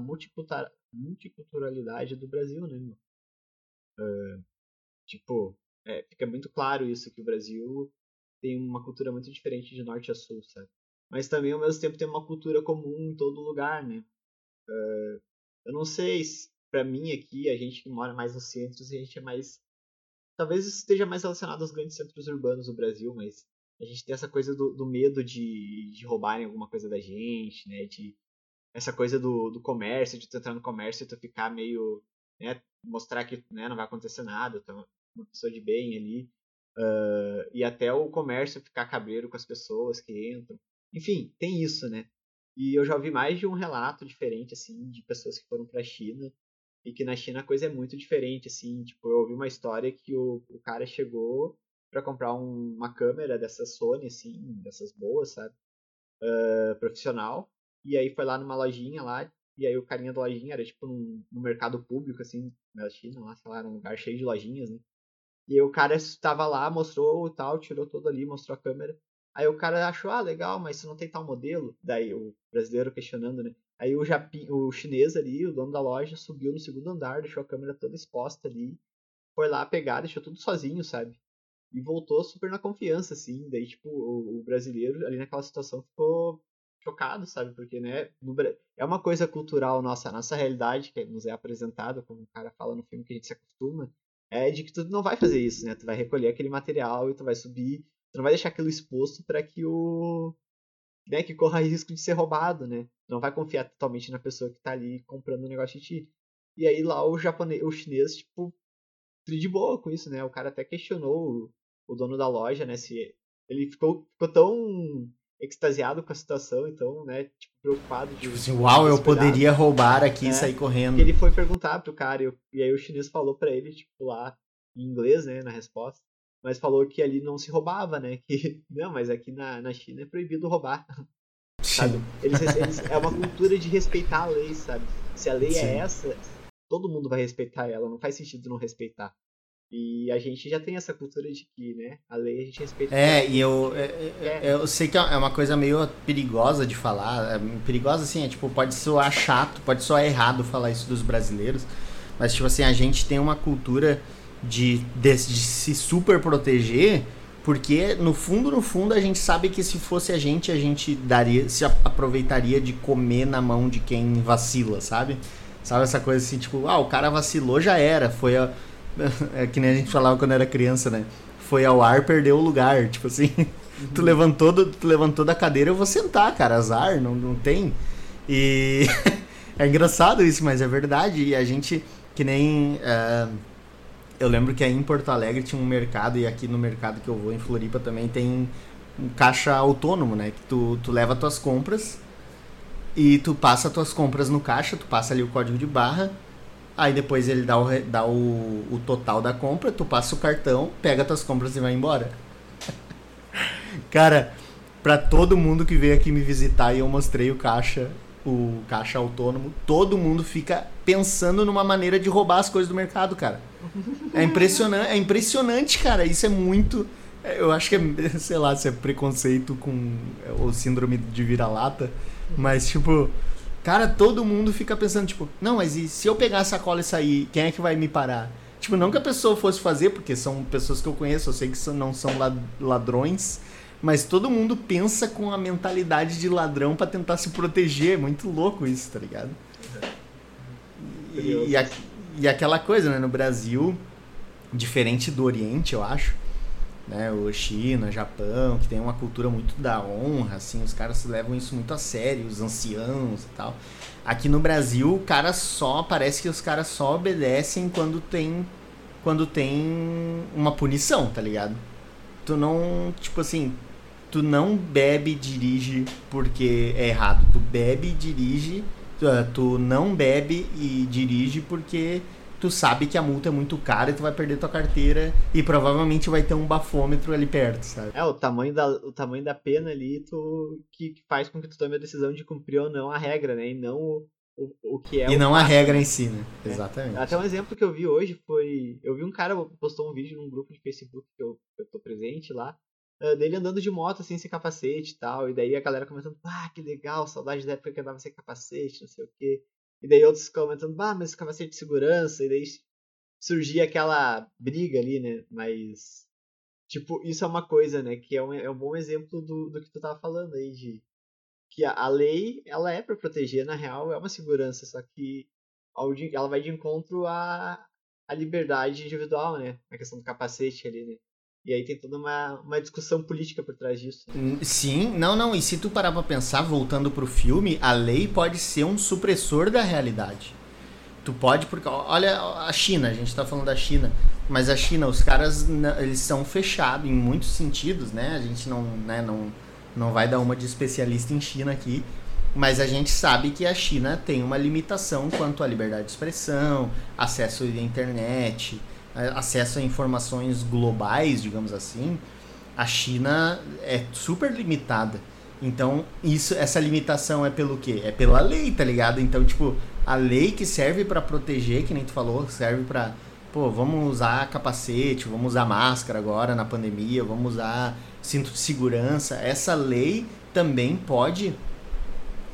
multiculturalidade do Brasil, né? Uh, tipo, é, fica muito claro isso que o Brasil tem uma cultura muito diferente de norte a sul, sabe? Mas também ao mesmo tempo tem uma cultura comum em todo lugar, né? Uh, eu não sei se para mim aqui, a gente que mora mais nos centros, a gente é mais talvez isso esteja mais relacionado aos grandes centros urbanos do Brasil, mas a gente tem essa coisa do, do medo de, de roubarem alguma coisa da gente, né? De essa coisa do, do comércio, de tu entrar no comércio e tu ficar meio, né? Mostrar que né, não vai acontecer nada, tu é uma pessoa de bem ali. Uh, e até o comércio ficar cabreiro com as pessoas que entram. Enfim, tem isso, né? E eu já ouvi mais de um relato diferente, assim, de pessoas que foram pra China e que na China a coisa é muito diferente, assim. Tipo, eu ouvi uma história que o, o cara chegou para comprar um, uma câmera dessa Sony, assim, dessas boas, sabe? Uh, profissional. E aí foi lá numa lojinha lá, e aí o carinha da lojinha era tipo num, num mercado público, assim, na China, lá, sei lá, era um lugar cheio de lojinhas, né? E aí o cara estava lá, mostrou o tal, tirou tudo ali, mostrou a câmera. Aí o cara achou, ah, legal, mas isso não tem tal modelo. Daí o brasileiro questionando, né? Aí o, o chinês ali, o dono da loja, subiu no segundo andar, deixou a câmera toda exposta ali, foi lá pegar, deixou tudo sozinho, sabe? E voltou super na confiança, assim. Daí, tipo, o, o brasileiro ali naquela situação ficou chocado, sabe? Porque, né, no, é uma coisa cultural nossa, a nossa realidade que nos é apresentada, como o cara fala no filme que a gente se acostuma, é de que tu não vai fazer isso, né? Tu vai recolher aquele material e tu vai subir Tu não vai deixar aquilo exposto para que o. Né, que corra risco de ser roubado, né? Tu não vai confiar totalmente na pessoa que tá ali comprando o um negócio de ti. E aí lá o japonês, o chinês, tipo, de boa com isso, né? O cara até questionou o, dono da loja, né? Se ele ficou, ficou tão extasiado com a situação, então, né, tipo, preocupado de. Tipo assim, uau, eu poderia roubar aqui e é, sair correndo. ele foi perguntar pro cara, e, e aí o chinês falou para ele, tipo, lá, em inglês, né, na resposta, mas falou que ali não se roubava, né? Que não, mas aqui na, na China é proibido roubar. Sabe? Eles, eles, é uma cultura de respeitar a lei, sabe? Se a lei é Sim. é essa, todo mundo vai respeitar ela, não faz sentido não respeitar. E a gente já tem essa cultura de que, né, a lei a gente respeita. É, e eu, é, é, é. eu sei que é uma coisa meio perigosa de falar. É perigosa assim, é tipo, pode soar chato, pode soar errado falar isso dos brasileiros. Mas, tipo assim, a gente tem uma cultura de, de, de se super proteger, porque no fundo, no fundo, a gente sabe que se fosse a gente, a gente daria, se aproveitaria de comer na mão de quem vacila, sabe? Sabe essa coisa assim, tipo, ah, o cara vacilou, já era. Foi a. É que nem a gente falava quando era criança, né? Foi ao ar, perdeu o lugar. Tipo assim, uhum. tu, levantou do, tu levantou da cadeira, eu vou sentar, cara. Azar, não, não tem. E é engraçado isso, mas é verdade. E a gente, que nem. Uh, eu lembro que aí em Porto Alegre tinha um mercado, e aqui no mercado que eu vou, em Floripa, também tem um caixa autônomo, né? Que tu, tu leva tuas compras e tu passa tuas compras no caixa, tu passa ali o código de barra, aí depois ele dá o, dá o, o total da compra, tu passa o cartão, pega tuas compras e vai embora. Cara, pra todo mundo que veio aqui me visitar e eu mostrei o caixa, o caixa autônomo, todo mundo fica pensando numa maneira de roubar as coisas do mercado, cara. É impressionante, é impressionante, cara. Isso é muito. Eu acho que é, sei lá, se é preconceito com o síndrome de vira-lata, mas tipo, cara, todo mundo fica pensando, tipo, não, mas e se eu pegar a sacola e sair, quem é que vai me parar? Tipo, não que a pessoa fosse fazer, porque são pessoas que eu conheço, eu sei que não são ladrões, mas todo mundo pensa com a mentalidade de ladrão para tentar se proteger. É muito louco isso, tá ligado? E, e, a, e aquela coisa, né? No Brasil, diferente do Oriente, eu acho, né? O China, Japão, que tem uma cultura muito da honra, assim, os caras levam isso muito a sério, os anciãos e tal. Aqui no Brasil, o cara só parece que os caras só obedecem quando tem quando tem uma punição, tá ligado? Tu não, tipo assim, tu não bebe e dirige porque é errado. Tu bebe e dirige, tu, tu não bebe e dirige porque tu sabe que a multa é muito cara e tu vai perder tua carteira e provavelmente vai ter um bafômetro ali perto, sabe? É, o tamanho da, o tamanho da pena ali tu, que faz com que tu tome a decisão de cumprir ou não a regra, né? E não o, o, o que é E não a regra em si, né? É. Exatamente. Até um exemplo que eu vi hoje foi. Eu vi um cara postou um vídeo num grupo de Facebook que eu, eu tô presente lá. Uh, dele andando de moto assim, sem capacete e tal. E daí a galera comentando, ah, que legal, saudade da época que andava sem capacete, não sei o quê. E daí outros comentando, ah, mas capacete de segurança. E daí surgia aquela briga ali, né? Mas, tipo, isso é uma coisa, né? Que é um, é um bom exemplo do, do que tu tava falando aí, de que a, a lei, ela é para proteger, na real, é uma segurança, só que ela vai de encontro à, à liberdade individual, né? A questão do capacete ali, né? E aí tem toda uma, uma discussão política por trás disso. Sim, não, não. E se tu parar pra pensar, voltando pro filme, a lei pode ser um supressor da realidade. Tu pode, porque olha a China, a gente tá falando da China, mas a China, os caras, eles são fechados em muitos sentidos, né? A gente não, né, não, não vai dar uma de especialista em China aqui, mas a gente sabe que a China tem uma limitação quanto à liberdade de expressão, acesso à internet, acesso a informações globais, digamos assim. A China é super limitada. Então, isso, essa limitação é pelo quê? É pela lei, tá ligado? Então, tipo, a lei que serve para proteger, que nem tu falou, serve para pô, vamos usar capacete, vamos usar máscara agora na pandemia, vamos usar cinto de segurança. Essa lei também pode,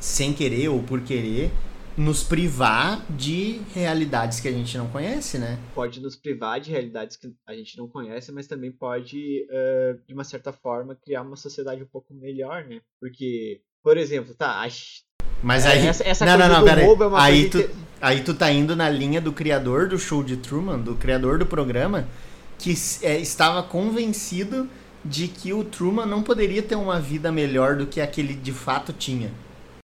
sem querer ou por querer, nos privar de realidades que a gente não conhece, né? Pode nos privar de realidades que a gente não conhece, mas também pode, uh, de uma certa forma, criar uma sociedade um pouco melhor, né? Porque, por exemplo, tá, mas é, aí. Essa, essa não, não, não, pera aí. É aí, tu, aí tu tá indo na linha do criador do show de Truman, do criador do programa, que é, estava convencido de que o Truman não poderia ter uma vida melhor do que aquele de fato tinha.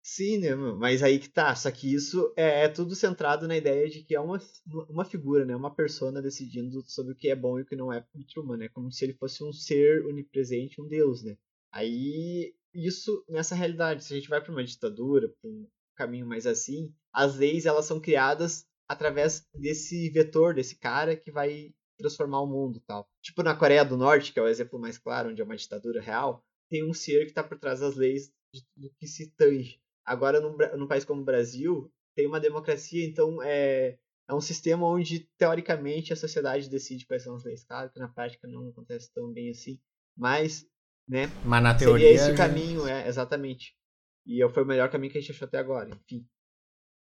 Sim, né, mas aí que tá. Só que isso é, é, tudo centrado na ideia de que é uma, uma figura, né? Uma persona decidindo sobre o que é bom e o que não é pro Truman, né? Como se ele fosse um ser onipresente, um deus, né? Aí isso nessa realidade, se a gente vai para uma ditadura, para um caminho mais assim, as leis elas são criadas através desse vetor, desse cara que vai transformar o mundo, tal. Tipo na Coreia do Norte, que é o exemplo mais claro, onde é uma ditadura real, tem um ser que está por trás das leis do que se tange. Agora, num, num país como o Brasil, tem uma democracia, então é, é um sistema onde, teoricamente, a sociedade decide quais são as leis. Claro que na prática não acontece tão bem assim, mas né? Mas na teoria. Seria esse caminho, é, exatamente. E foi o melhor caminho que a gente achou até agora, enfim.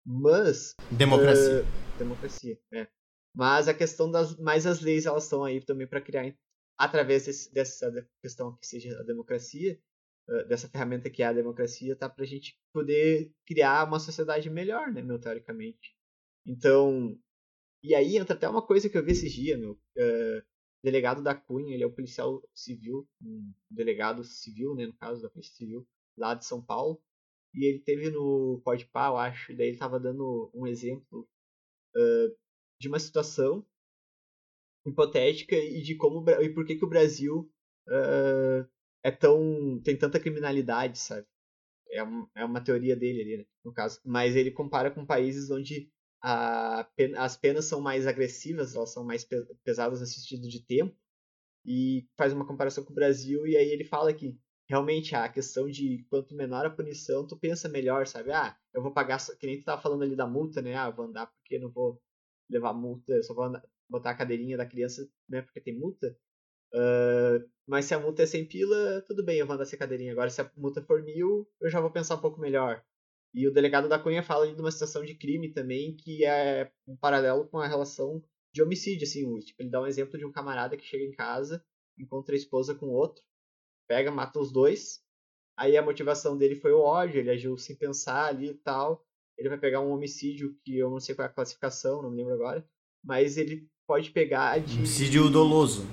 Mas. Democracia. Uh, democracia, é. Mas a questão das. Mais as leis elas estão aí também para criar, através desse, dessa questão que seja a democracia, dessa ferramenta que é a democracia, tá pra gente poder criar uma sociedade melhor, né, meu, teoricamente. Então. E aí entra até uma coisa que eu vi esses dias, meu. Uh, delegado da Cunha, ele é um policial civil, um delegado civil, né, no caso da Polícia Civil, lá de São Paulo. E ele teve no Podpah, eu acho, e daí ele estava dando um exemplo uh, de uma situação hipotética e de como e por que, que o Brasil uh, é tão tem tanta criminalidade, sabe? É, uma, é uma teoria dele ali, né, no caso. Mas ele compara com países onde a, as penas são mais agressivas, elas são mais pesadas no sentido de tempo, e faz uma comparação com o Brasil, e aí ele fala que realmente a questão de quanto menor a punição, tu pensa melhor, sabe? Ah, eu vou pagar, que nem tu tava falando ali da multa, né? Ah, vou andar porque não vou levar multa, só vou andar, botar a cadeirinha da criança, né? Porque tem multa. Uh, mas se a multa é 100 pila, tudo bem, eu vou andar sem cadeirinha. Agora, se a multa for mil, eu já vou pensar um pouco melhor. E o delegado da Cunha fala de uma situação de crime também, que é um paralelo com a relação de homicídio, assim, tipo, ele dá um exemplo de um camarada que chega em casa, encontra a esposa com outro, pega, mata os dois, aí a motivação dele foi o ódio, ele agiu sem pensar ali e tal, ele vai pegar um homicídio que eu não sei qual é a classificação, não me lembro agora, mas ele pode pegar de... Homicídio doloso.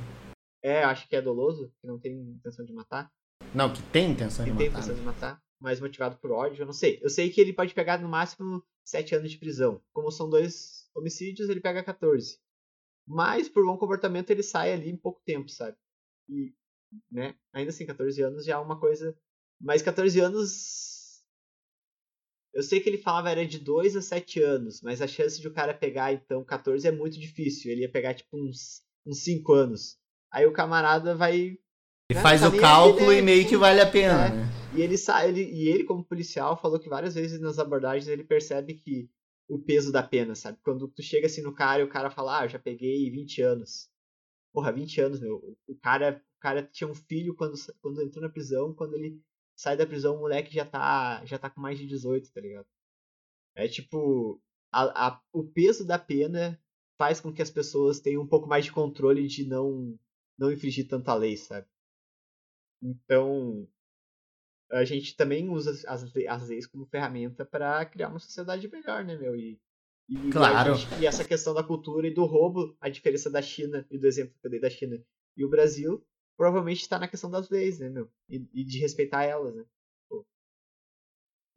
É, acho que é doloso, que não tem intenção de matar. Não, que tem intenção que de tem matar. intenção de matar mais motivado por ódio, eu não sei. Eu sei que ele pode pegar no máximo 7 anos de prisão. Como são dois homicídios, ele pega 14. Mas por bom comportamento ele sai ali em pouco tempo, sabe? E, né, ainda assim, 14 anos já é uma coisa. Mas 14 anos. Eu sei que ele falava era de 2 a 7 anos, mas a chance de o cara pegar, então, 14 é muito difícil. Ele ia pegar, tipo, uns, uns 5 anos. Aí o camarada vai. Ele né, faz tá o cálculo né? e meio que vale a pena, é. né? E ele sai, ele, e ele como policial falou que várias vezes nas abordagens ele percebe que o peso da pena, sabe? Quando tu chega assim no cara e o cara fala: "Ah, eu já peguei 20 anos". Porra, 20 anos, meu. O cara, o cara tinha um filho quando quando entrou na prisão, quando ele sai da prisão, o moleque já tá já tá com mais de 18, tá ligado? É tipo a, a, o peso da pena faz com que as pessoas tenham um pouco mais de controle de não não infringir tanta lei, sabe? Então, a gente também usa as, as leis como ferramenta para criar uma sociedade melhor, né, meu? E, e, claro. Gente, e essa questão da cultura e do roubo, a diferença da China e do exemplo que eu dei da China e o Brasil, provavelmente está na questão das leis, né, meu? E, e de respeitar elas, né?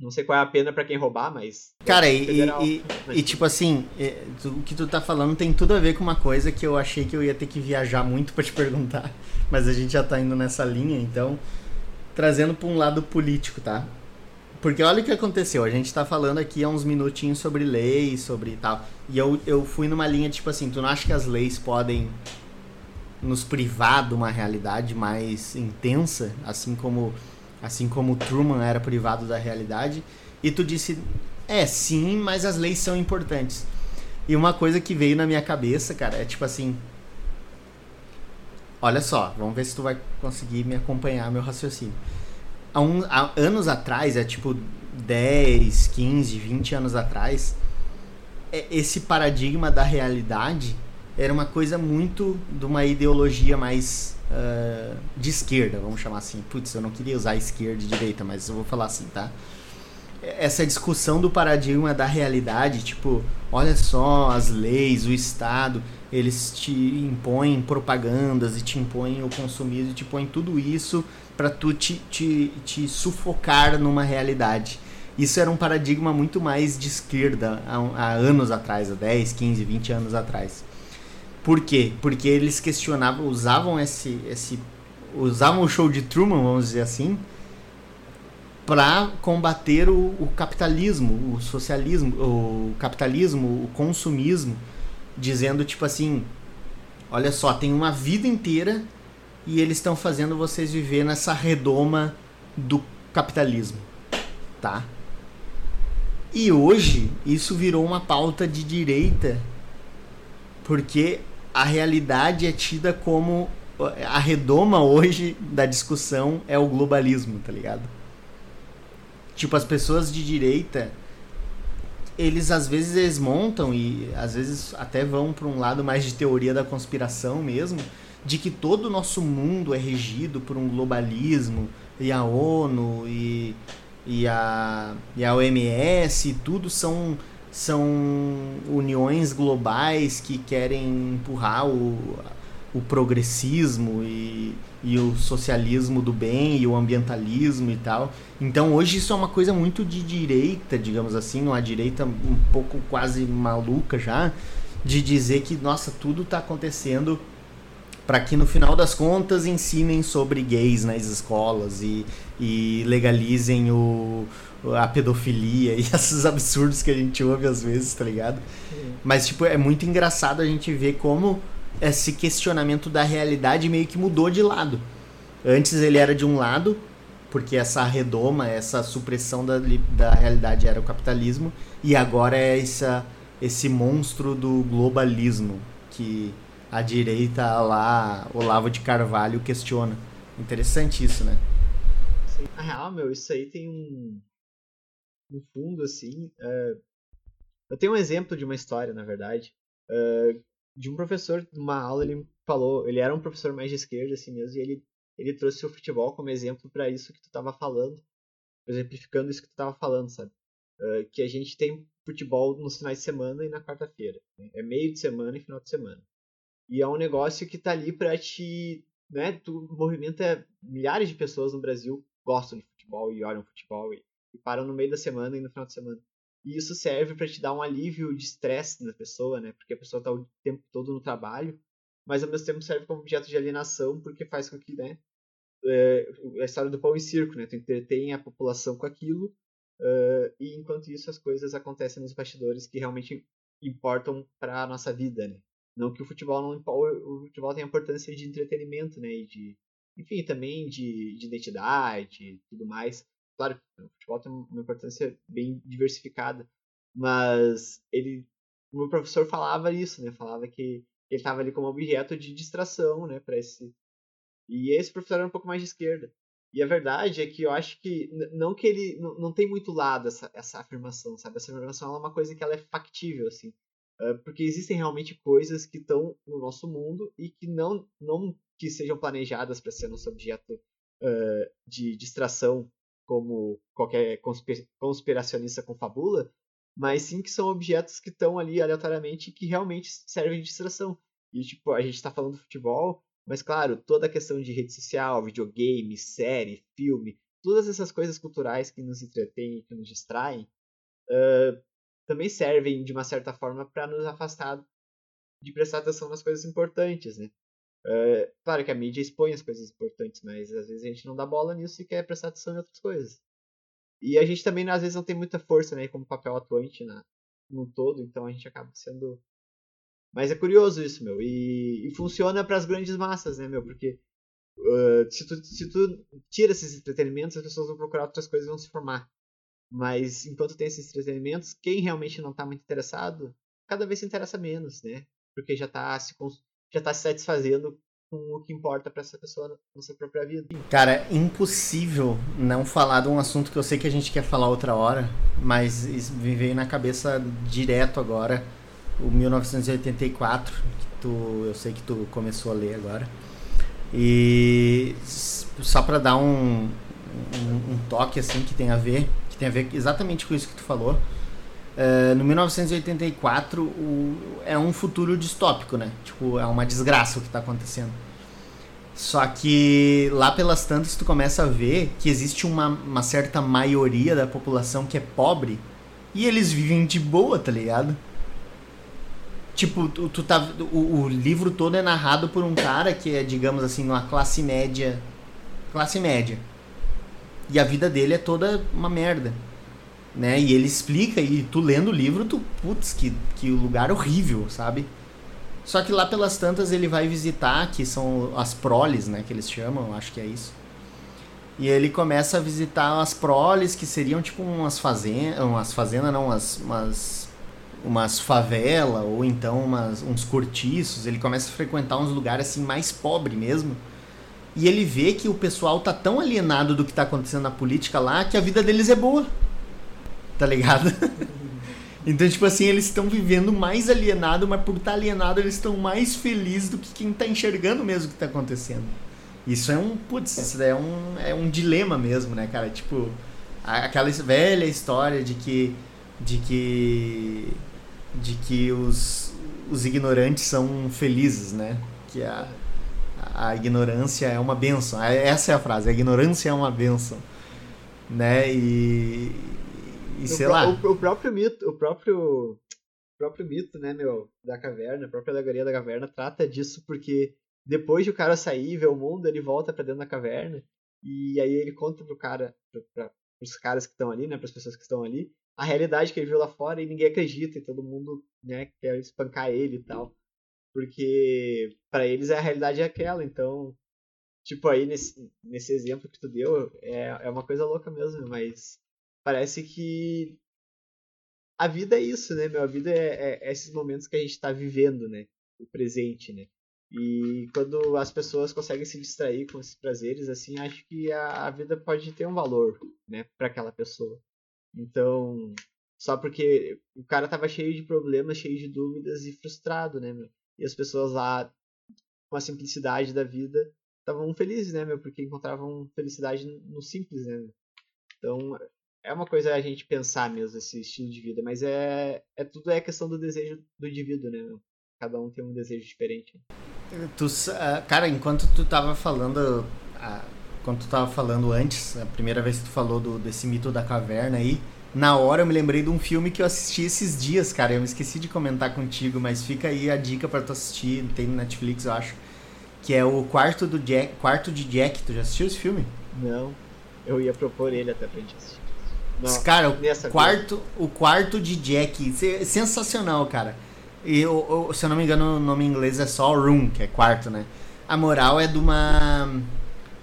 Não sei qual é a pena para quem roubar, mas. Cara, e, federal, e, mas... e, tipo assim, é, o que tu tá falando tem tudo a ver com uma coisa que eu achei que eu ia ter que viajar muito para te perguntar, mas a gente já tá indo nessa linha, então trazendo para um lado político, tá? Porque olha o que aconteceu, a gente tá falando aqui há uns minutinhos sobre leis, sobre tal. E eu, eu fui numa linha tipo assim, tu não acha que as leis podem nos privar de uma realidade mais intensa, assim como assim como Truman era privado da realidade? E tu disse, é, sim, mas as leis são importantes. E uma coisa que veio na minha cabeça, cara, é tipo assim, Olha só, vamos ver se tu vai conseguir me acompanhar meu raciocínio. Há, um, há anos atrás, é tipo 10, 15, 20 anos atrás, é, esse paradigma da realidade era uma coisa muito de uma ideologia mais uh, de esquerda, vamos chamar assim. Putz, eu não queria usar esquerda e direita, mas eu vou falar assim, tá? Essa discussão do paradigma da realidade, tipo, olha só as leis, o Estado eles te impõem propagandas e te impõem o consumismo, te impõem tudo isso para tu te, te, te sufocar numa realidade. Isso era um paradigma muito mais de esquerda há, há anos atrás, há 10, 15, 20 anos atrás. Por quê? Porque eles questionavam, usavam esse, esse usavam o show de Truman, vamos dizer assim, para combater o, o, capitalismo, o socialismo, o capitalismo, o consumismo dizendo tipo assim: olha só, tem uma vida inteira e eles estão fazendo vocês viver nessa redoma do capitalismo, tá? E hoje isso virou uma pauta de direita porque a realidade é tida como a redoma hoje da discussão é o globalismo, tá ligado? Tipo, as pessoas de direita eles às vezes eles montam e às vezes até vão para um lado mais de teoria da conspiração mesmo, de que todo o nosso mundo é regido por um globalismo e a ONU e, e, a, e a OMS, tudo são, são uniões globais que querem empurrar o, o progressismo e, e o socialismo do bem e o ambientalismo e tal. Então hoje isso é uma coisa muito de direita, digamos assim, uma direita um pouco quase maluca já, de dizer que, nossa, tudo está acontecendo para que no final das contas ensinem sobre gays nas escolas e, e legalizem o, a pedofilia e esses absurdos que a gente ouve às vezes, tá ligado? Mas, tipo, é muito engraçado a gente ver como esse questionamento da realidade meio que mudou de lado. Antes ele era de um lado, porque essa redoma, essa supressão da, da realidade era o capitalismo, e agora é essa, esse monstro do globalismo que a direita lá, Olavo de Carvalho, questiona. Interessante isso, né? Na real, meu, isso aí tem um. No fundo, assim. É... Eu tenho um exemplo de uma história, na verdade, é... de um professor, numa aula, ele falou. Ele era um professor mais de esquerda, assim mesmo, e ele ele trouxe o futebol como exemplo para isso que tu estava falando, exemplificando isso que tu estava falando, sabe? Uh, que a gente tem futebol nos finais de semana e na quarta-feira. Né? É meio de semana e final de semana. E é um negócio que tá ali para te, né, tu movimenta milhares de pessoas no Brasil gostam de futebol e olham futebol e, e param no meio da semana e no final de semana. E isso serve para te dar um alívio de estresse na pessoa, né? Porque a pessoa tá o tempo todo no trabalho, mas ao mesmo tempo serve como objeto de alienação porque faz com que, né, é, a história do pão e circo, né? Tu entretém a população com aquilo uh, e enquanto isso as coisas acontecem nos bastidores que realmente importam para a nossa vida, né? Não que o futebol não o futebol tem a importância de entretenimento, né? E de, enfim, também de, de identidade e tudo mais. Claro, o futebol tem uma importância bem diversificada, mas ele, o meu professor falava isso, né? Falava que ele estava ali como objeto de distração, né? Para esse e esse professor era um pouco mais de esquerda. E a verdade é que eu acho que não que ele não, não tem muito lado essa, essa afirmação, sabe? Essa afirmação é uma coisa que ela é factível assim, porque existem realmente coisas que estão no nosso mundo e que não não que sejam planejadas para ser nosso objeto uh, de distração, como qualquer conspiracionista confabula, mas sim que são objetos que estão ali aleatoriamente que realmente servem de distração. E tipo, a gente está falando de futebol, mas, claro, toda a questão de rede social, videogame, série, filme, todas essas coisas culturais que nos entretêm que nos distraem, uh, também servem, de uma certa forma, para nos afastar de prestar atenção nas coisas importantes, né? Uh, claro que a mídia expõe as coisas importantes, mas às vezes a gente não dá bola nisso e quer prestar atenção em outras coisas. E a gente também, às vezes, não tem muita força, né, como papel atuante na, no todo, então a gente acaba sendo mas é curioso isso, meu. E, e funciona para as grandes massas, né, meu? Porque uh, se, tu, se tu tira esses entretenimentos, as pessoas vão procurar outras coisas e vão se formar. Mas enquanto tem esses entretenimentos, quem realmente não está muito interessado, cada vez se interessa menos, né? Porque já está se, já tá se satisfazendo com o que importa para essa pessoa na sua própria vida. Cara, é impossível não falar de um assunto que eu sei que a gente quer falar outra hora, mas me veio na cabeça direto agora o 1984, que tu, eu sei que tu começou a ler agora. E só para dar um, um, um, toque assim que tem a ver, que tem a ver exatamente com isso que tu falou. Uh, no 1984 o, é um futuro distópico, né? Tipo, é uma desgraça o que está acontecendo. Só que lá pelas tantas tu começa a ver que existe uma, uma certa maioria da população que é pobre e eles vivem de boa, tá ligado? Tipo, tu, tu tá. O, o, livro todo é narrado por um cara que é, digamos assim, uma classe média. Classe média. E a vida dele é toda uma merda. Né? E ele explica, e tu lendo o livro, tu. Putz, que, que lugar horrível, sabe? Só que lá pelas tantas ele vai visitar, que são as proles, né? Que eles chamam, acho que é isso. E ele começa a visitar as proles, que seriam tipo umas fazendas. Umas fazendas, não, umas, umas umas favelas ou então umas, uns cortiços, ele começa a frequentar uns lugares assim mais pobre mesmo. E ele vê que o pessoal tá tão alienado do que tá acontecendo na política lá que a vida deles é boa. Tá ligado? Então, tipo assim, eles estão vivendo mais alienado, mas por estar alienado, eles estão mais felizes do que quem tá enxergando mesmo o que tá acontecendo. Isso é um, putz, isso é um, é um dilema mesmo, né, cara? Tipo, aquela velha história de que de que de que os, os ignorantes são felizes, né? Que a, a ignorância é uma benção. Essa é a frase, a ignorância é uma benção. Né? E, e O sei pró- lá. O, o próprio mito, o próprio, o próprio mito, né, meu, da caverna, a própria alegoria da caverna trata disso porque depois de o cara sair e ver o mundo, ele volta pra dentro da caverna e aí ele conta pro cara, pro, pra, pros caras que estão ali, né, pras pessoas que estão ali, a realidade que ele viu lá fora e ninguém acredita e todo mundo, né, quer espancar ele e tal. Porque pra eles a realidade é aquela, então Tipo, aí nesse, nesse exemplo que tu deu, é, é uma coisa louca mesmo, mas parece que a vida é isso, né, meu? A vida é, é esses momentos que a gente tá vivendo, né? O presente, né? E quando as pessoas conseguem se distrair com esses prazeres, assim, acho que a, a vida pode ter um valor, né, para aquela pessoa. Então, só porque o cara tava cheio de problemas, cheio de dúvidas e frustrado, né, meu? E as pessoas lá, com a simplicidade da vida, estavam felizes, né, meu? Porque encontravam felicidade no simples, né, meu? Então, é uma coisa a gente pensar mesmo, esse estilo de vida, mas é, é tudo é questão do desejo do indivíduo, né, meu? Cada um tem um desejo diferente. Tu, sa- ah, cara, enquanto tu tava falando. ah, Quando tu tava falando antes, a primeira vez que tu falou do, desse mito da caverna aí, na hora eu me lembrei de um filme que eu assisti esses dias, cara. Eu me esqueci de comentar contigo, mas fica aí a dica pra tu assistir, tem no Netflix, eu acho. Que é o Quarto do Jack, Quarto de Jack. Tu já assistiu esse filme? Não, eu ia propor ele até pra gente assistir. Não, cara, o quarto, o quarto de Jack, se- sensacional, cara. E o- o- se eu não me engano, o nome em inglês é só room, que é quarto, né? A moral é de uma.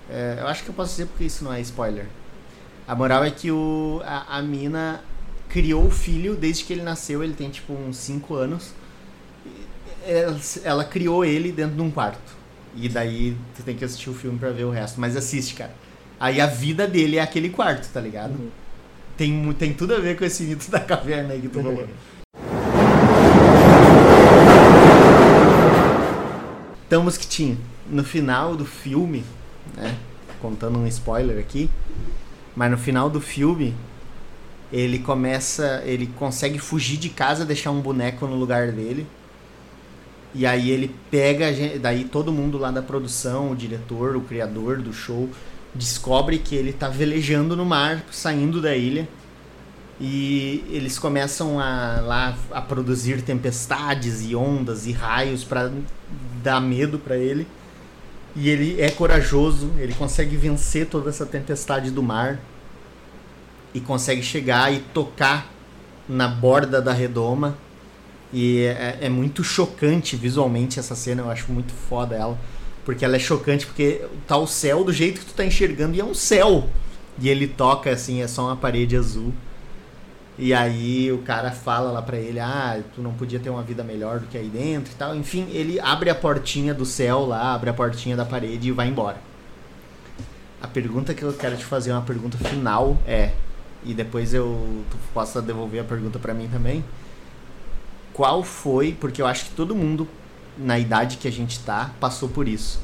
é, eu acho que eu posso dizer porque isso não é spoiler. A moral é que o, a, a mina criou o filho desde que ele nasceu, ele tem tipo uns 5 anos. Ela, ela criou ele dentro de um quarto. E daí tu tem que assistir o filme pra ver o resto. Mas assiste, cara. Aí a vida dele é aquele quarto, tá ligado? Uhum. Tem, tem tudo a ver com esse mito da caverna aí que tu falou. Então, Mosquitinho, no final do filme, né? Contando um spoiler aqui, mas no final do filme, ele começa. Ele consegue fugir de casa, deixar um boneco no lugar dele. E aí ele pega. a gen- Daí todo mundo lá da produção, o diretor, o criador do show, descobre que ele tá velejando no mar, saindo da ilha. E eles começam a, lá a produzir tempestades e ondas e raios para dar medo para ele. E ele é corajoso, ele consegue vencer toda essa tempestade do mar e consegue chegar e tocar na borda da redoma. E é, é muito chocante visualmente essa cena, eu acho muito foda ela. Porque ela é chocante, porque tá o céu do jeito que tu tá enxergando e é um céu. E ele toca assim, é só uma parede azul. E aí o cara fala lá pra ele, ah, tu não podia ter uma vida melhor do que aí dentro e tal. Enfim, ele abre a portinha do céu lá, abre a portinha da parede e vai embora. A pergunta que eu quero te fazer, uma pergunta final, é, e depois eu tu possa devolver a pergunta pra mim também. Qual foi, porque eu acho que todo mundo na idade que a gente tá passou por isso.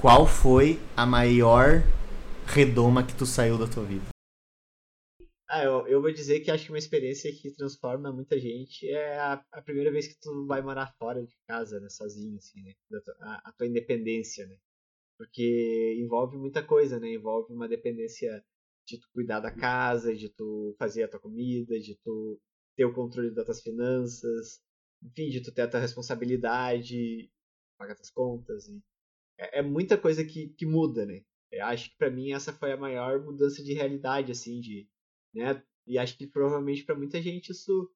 Qual foi a maior redoma que tu saiu da tua vida? Ah, eu, eu vou dizer que acho que uma experiência que transforma muita gente é a, a primeira vez que tu vai morar fora de casa, né, sozinho, assim, né, a, a tua independência, né, porque envolve muita coisa, né, envolve uma dependência de tu cuidar da casa, de tu fazer a tua comida, de tu ter o controle das tuas finanças, enfim, de tu ter a tua responsabilidade, pagar tuas contas, e é, é muita coisa que, que muda, né, eu acho que pra mim essa foi a maior mudança de realidade, assim, de né? E acho que provavelmente para muita gente isso,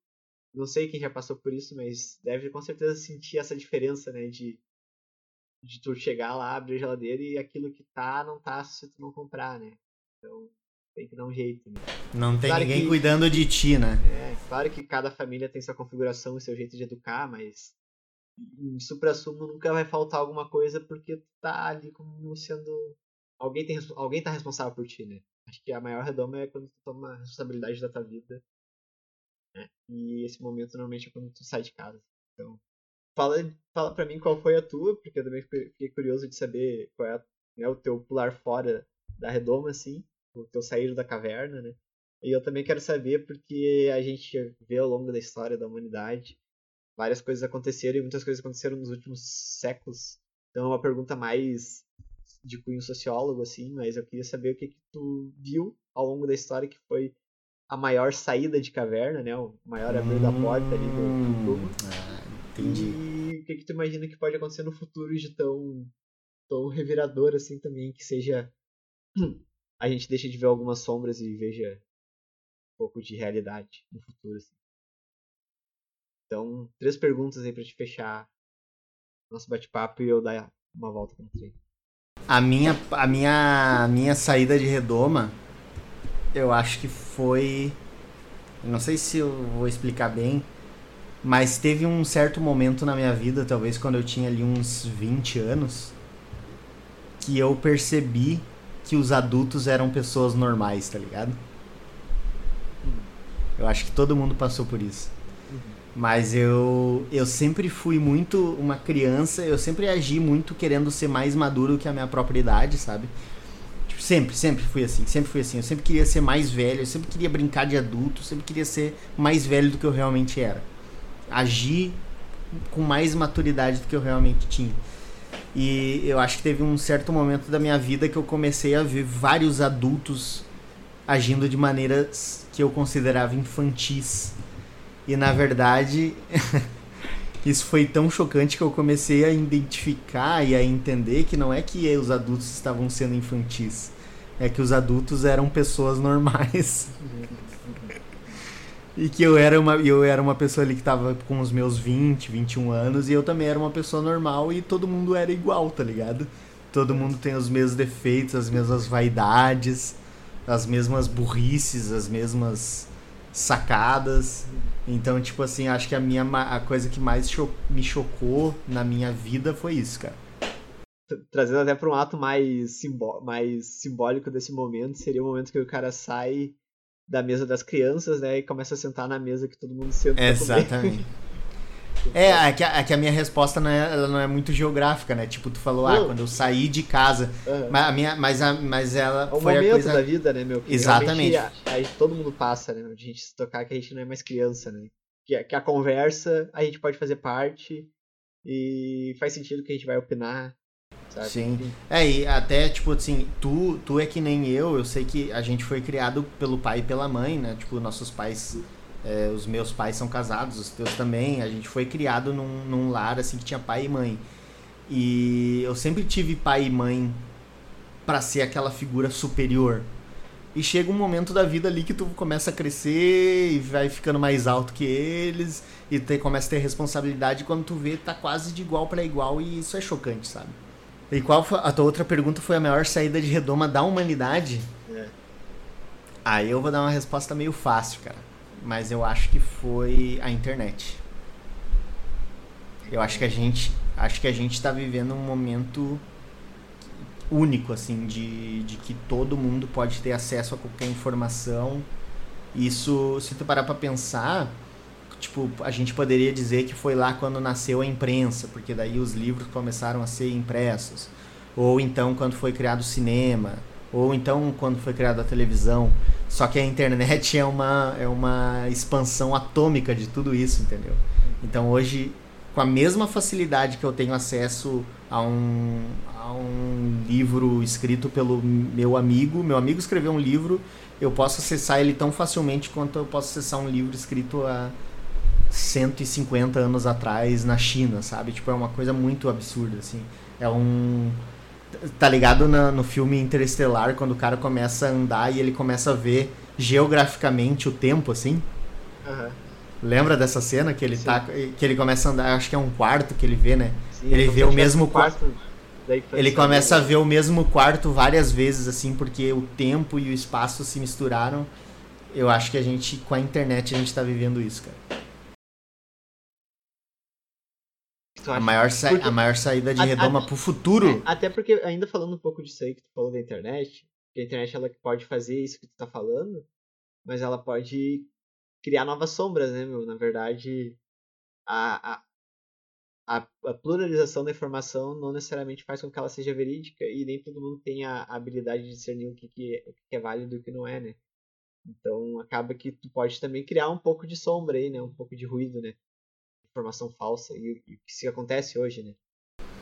não sei quem já passou por isso, mas deve com certeza sentir essa diferença, né? De, de tu chegar lá, abrir a geladeira e aquilo que tá, não tá se tu não comprar, né? Então tem que dar um jeito, né? Não tem Claro ninguém que- cuidando de ti, né? É, claro que cada família tem sua configuração e seu jeito de educar, mas em supra-sumo nunca vai faltar alguma coisa porque tu tá ali como sendo. Alguém, tem, alguém tá responsável por ti, né? Acho que a maior redoma é quando tu toma a responsabilidade da tua vida Né? E esse momento normalmente é quando tu sai de casa. Então, fala, fala pra mim qual foi a tua, porque eu também fiquei curioso de saber qual é né, o teu pular fora da redoma, assim, o teu sair da caverna, né? E eu também quero saber porque a gente vê ao longo da história da humanidade várias coisas aconteceram e muitas coisas aconteceram nos últimos séculos. Então é uma pergunta mais de cunho sociólogo, assim, mas eu queria saber o que, que tu viu ao longo da história que foi a maior saída de caverna, né? O maior abrir da porta ali do, do Hum, ah, entendi. E o que, que tu imagina que pode acontecer no futuro de tão, tão revirador assim também, que seja. A gente deixa de ver algumas sombras e veja um pouco de realidade no futuro. Assim. Então, três perguntas aí pra te fechar nosso bate-papo e eu dar uma volta pra trem. A minha, a minha, a minha saída de redoma, eu acho que foi. Não sei se eu vou explicar bem, mas teve um certo momento na minha vida, talvez quando eu tinha ali uns 20 anos, que eu percebi que os adultos eram pessoas normais, tá ligado? Eu acho que todo mundo passou por isso. Mas eu, eu sempre fui muito uma criança, eu sempre agi muito querendo ser mais maduro que a minha própria idade, sabe? Tipo, sempre, sempre fui assim, sempre fui assim. Eu sempre queria ser mais velho, eu sempre queria brincar de adulto, sempre queria ser mais velho do que eu realmente era. Agir com mais maturidade do que eu realmente tinha. E eu acho que teve um certo momento da minha vida que eu comecei a ver vários adultos agindo de maneiras que eu considerava infantis. E na verdade, isso foi tão chocante que eu comecei a identificar e a entender que não é que os adultos estavam sendo infantis, é que os adultos eram pessoas normais. E que eu era uma, eu era uma pessoa ali que tava com os meus 20, 21 anos, e eu também era uma pessoa normal e todo mundo era igual, tá ligado? Todo mundo tem os mesmos defeitos, as mesmas vaidades, as mesmas burrices, as mesmas sacadas. Então, tipo assim, acho que a minha a coisa que mais cho- me chocou na minha vida foi isso, cara. Trazendo até para um ato mais, simbó mais simbólico desse momento, seria o momento que o cara sai da mesa das crianças, né, e começa a sentar na mesa que todo mundo senta. Exatamente. É, é que, a, é que a minha resposta não é, ela não é muito geográfica, né? Tipo, tu falou, ah, quando eu saí de casa. Aham. Mas, a minha, mas, a, mas ela É o foi a momento coisa. da vida, né, meu? Que Exatamente. realmente A, a- todo mundo passa, né? De a gente se tocar que a gente não é mais criança, né? Que, a- que a conversa a gente pode fazer parte e faz sentido que a gente vai opinar, sabe? Sim. É, e até, tipo assim, tu, tu é que nem eu, eu sei que a gente foi criado pelo pai e pela mãe, né? Tipo, nossos pais, é, os meus pais são casados, os teus também. A gente foi criado num, num lar, assim, que tinha pai e mãe. E eu sempre tive pai e mãe pra ser aquela figura superior. E chega um momento da vida ali que tu começa a crescer e vai ficando mais alto que eles e te, começa a ter responsabilidade quando tu vê tá quase de igual pra igual e isso é chocante, sabe? E qual foi, a tua outra pergunta foi a maior saída de redoma da humanidade? É. Aí eu vou dar uma resposta meio fácil, cara. Mas eu acho que foi a internet. Eu acho que a gente, acho que a gente tá vivendo um momento único assim de, de que todo mundo pode ter acesso a qualquer informação. Isso, se tu parar para pensar, tipo, a gente poderia dizer que foi lá quando nasceu a imprensa, porque daí os livros começaram a ser impressos. Ou então quando foi criado o cinema, ou então quando foi criada a televisão. Só que a internet é uma, é uma expansão atômica de tudo isso, entendeu? Então hoje, com a mesma facilidade que eu tenho acesso a um, a um livro escrito pelo meu amigo, meu amigo escreveu um livro, eu posso acessar ele tão facilmente quanto eu posso acessar um livro escrito há 150 anos atrás na China, sabe? Tipo, é uma coisa muito absurda, assim. É um. Tá ligado na- no filme Interestelar, quando o cara começa a andar e ele começa a ver geograficamente o tempo, assim? Aham. Lembra dessa cena que ele Sim. tá. que ele começa a andar, acho que é um quarto que ele vê, né? Sim, Ele vê o mesmo quarto Ele começa a ver o mesmo quarto várias vezes, assim, porque o tempo e o espaço se misturaram. Eu acho que a gente, com a internet, a gente tá vivendo isso, cara. A maior, sa- Porque- a maior saída de A- redoma a- pro futuro. É, até porque, ainda falando um pouco disso aí que tu falou da internet, que a internet ela pode fazer isso que tu tá falando, mas ela pode criar novas sombras, né, meu? Na verdade, a, a, a, a, pluralização da informação não necessariamente faz com que ela seja verídica e nem todo mundo tem a, habilidade de discernir o que, que, é, o que é válido e o que não é, né? Então acaba que tu pode também criar um pouco de sombra aí, né? Um pouco de ruído, né? Informação falsa e, e o que se acontece hoje, né?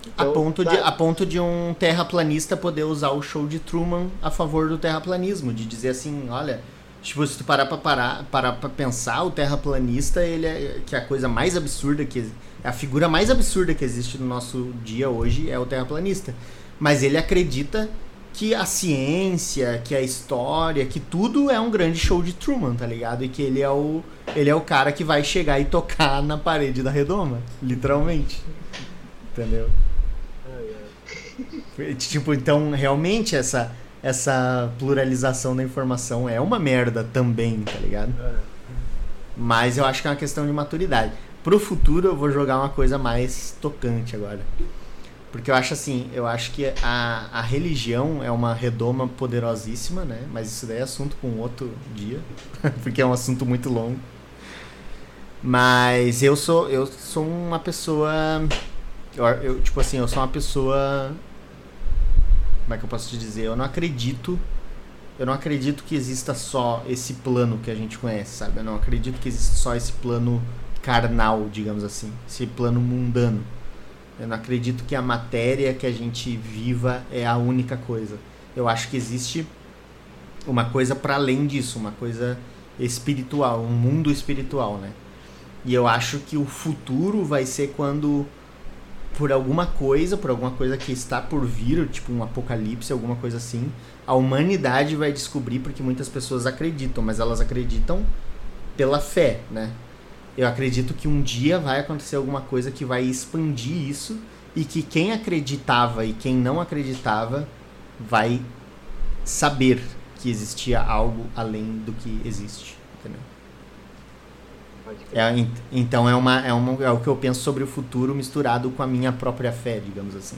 Então, a, ponto de, a ponto de um terraplanista poder usar o show de Truman a favor do terraplanismo, de dizer assim, olha, tipo, se tu parar pra, parar, parar pra pensar, o terraplanista, ele é que é a coisa mais absurda que a figura mais absurda que existe no nosso dia hoje é o terraplanista. Mas ele acredita que a ciência, que a história, que tudo é um grande show de Truman, tá ligado? E que ele é o ele é o cara que vai chegar e tocar na parede da redoma, literalmente. Entendeu? Tipo, então realmente essa essa pluralização da informação é uma merda também, tá ligado? É. Mas eu acho que é uma questão de maturidade. Pro futuro eu vou jogar uma coisa mais tocante agora. Porque eu acho assim, eu acho que a, a religião é uma redoma poderosíssima, né? Mas isso daí é assunto com outro dia, porque é um assunto muito longo. Mas eu sou eu sou uma pessoa eu, eu tipo assim, eu sou uma pessoa como é que eu posso te dizer? Eu não acredito. Eu não acredito que exista só esse plano que a gente conhece, sabe? Eu não acredito que exista só esse plano carnal, digamos assim, esse plano mundano. Eu não acredito que a matéria que a gente viva é a única coisa. Eu acho que existe uma coisa para além disso, uma coisa espiritual, um mundo espiritual, né? E eu acho que o futuro vai ser quando por alguma coisa, por alguma coisa que está por vir, tipo um apocalipse, alguma coisa assim, a humanidade vai descobrir porque muitas pessoas acreditam, mas elas acreditam pela fé, né? Eu acredito que um dia vai acontecer alguma coisa que vai expandir isso e que quem acreditava e quem não acreditava vai saber que existia algo além do que existe, entendeu? É, então é, uma, é, uma, é o que eu penso sobre o futuro misturado com a minha própria fé, digamos assim.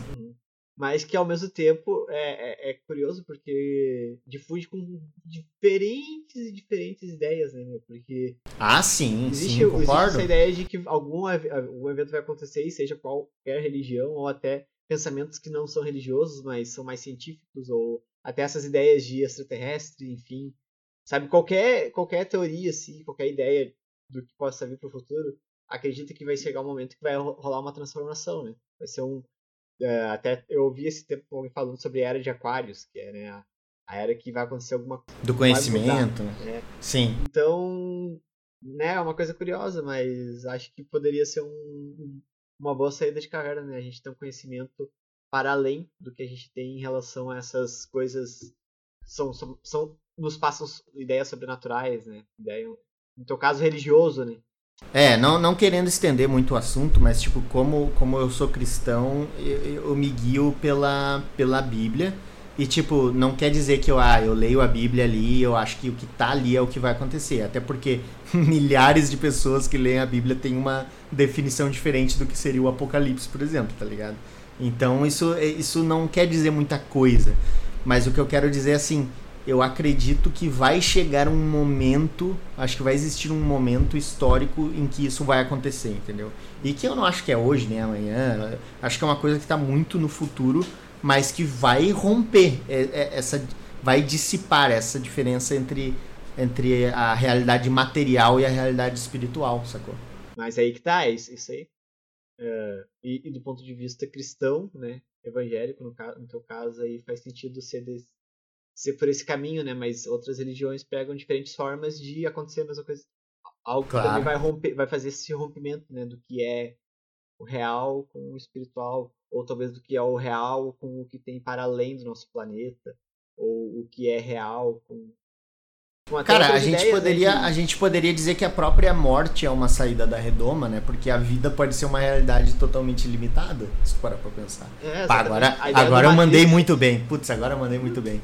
Mas que ao mesmo tempo é, é, é curioso porque difunde com diferentes e diferentes ideias, né, meu? Porque. Ah, sim, existe, sim, concordo. Existe essa ideia de que algum, algum evento vai acontecer, seja qualquer religião, ou até pensamentos que não são religiosos, mas são mais científicos, ou até essas ideias de extraterrestre, enfim. Sabe, qualquer, qualquer teoria, assim, qualquer ideia do que possa vir para o futuro, acredita que vai chegar um momento que vai rolar uma transformação, né? Vai ser um. Uh, até eu ouvi esse tempo alguém falando sobre a era de Aquários, que é né, a, a era que vai acontecer alguma coisa. Do conhecimento, né? Sim. Então, né, é uma coisa curiosa, mas acho que poderia ser um, uma boa saída de carreira, né? A gente tem um conhecimento para além do que a gente tem em relação a essas coisas. São, são, são nos passam ideias sobrenaturais, né? Ideia, no teu caso religioso, né? É, não, não querendo estender muito o assunto, mas tipo, como, como eu sou cristão, eu, eu me guio pela, pela Bíblia. E tipo, não quer dizer que eu, ah, eu leio a Bíblia ali, eu acho que o que tá ali é o que vai acontecer. Até porque milhares de pessoas que leem a Bíblia têm uma definição diferente do que seria o Apocalipse, por exemplo, tá ligado? Então isso, isso não quer dizer muita coisa. Mas o que eu quero dizer é assim, eu acredito que vai chegar um momento, acho que vai existir um momento histórico em que isso vai acontecer, entendeu? E que eu não acho que é hoje, nem amanhã, acho que é uma coisa que está muito no futuro, mas que vai romper é, é, essa, vai dissipar essa diferença entre, entre a realidade material e a realidade espiritual, sacou? Mas aí que tá, é isso, isso aí. Uh, e, e, do ponto de vista cristão, né, evangélico, no, no teu caso aí faz sentido ser desse, ser por esse caminho, né? Mas outras religiões pegam diferentes formas de acontecer a mesma coisa. Algo claro. que também vai romper, vai fazer esse rompimento, né? Do que é o real com o espiritual, ou talvez do que é o real com o que tem para além do nosso planeta, ou o que é real com Cara, a gente, poderia, né, que... a gente poderia dizer que a própria morte é uma saída da redoma, né? Porque a vida pode ser uma realidade totalmente limitada, se for para pensar. É, Pá, agora agora eu mandei muito bem. Putz, agora eu mandei muito bem.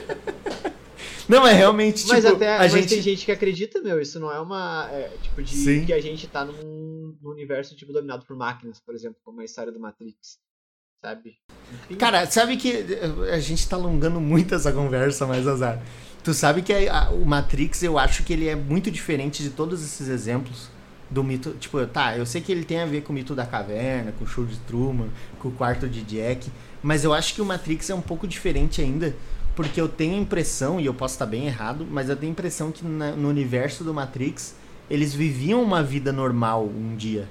não, é realmente, Mas tipo, até a gente... tem gente que acredita, meu, isso não é uma... É, tipo, de Sim. que a gente tá num, num universo, tipo, dominado por máquinas, por exemplo, como a história do Matrix. Sabe? Enfim, Cara, sabe que eh, a gente tá alongando muito essa conversa, mas azar. Tu sabe que a- a- o Matrix, eu acho que ele é muito diferente de todos esses exemplos do mito. Tipo, tá, eu sei que ele tem a ver com o mito da caverna, com o show de Truman, com o quarto de Jack, mas eu acho que o Matrix é um pouco diferente ainda, porque eu tenho a impressão, e eu posso estar bem errado, mas eu tenho a impressão que na- no universo do Matrix eles viviam uma vida normal um dia.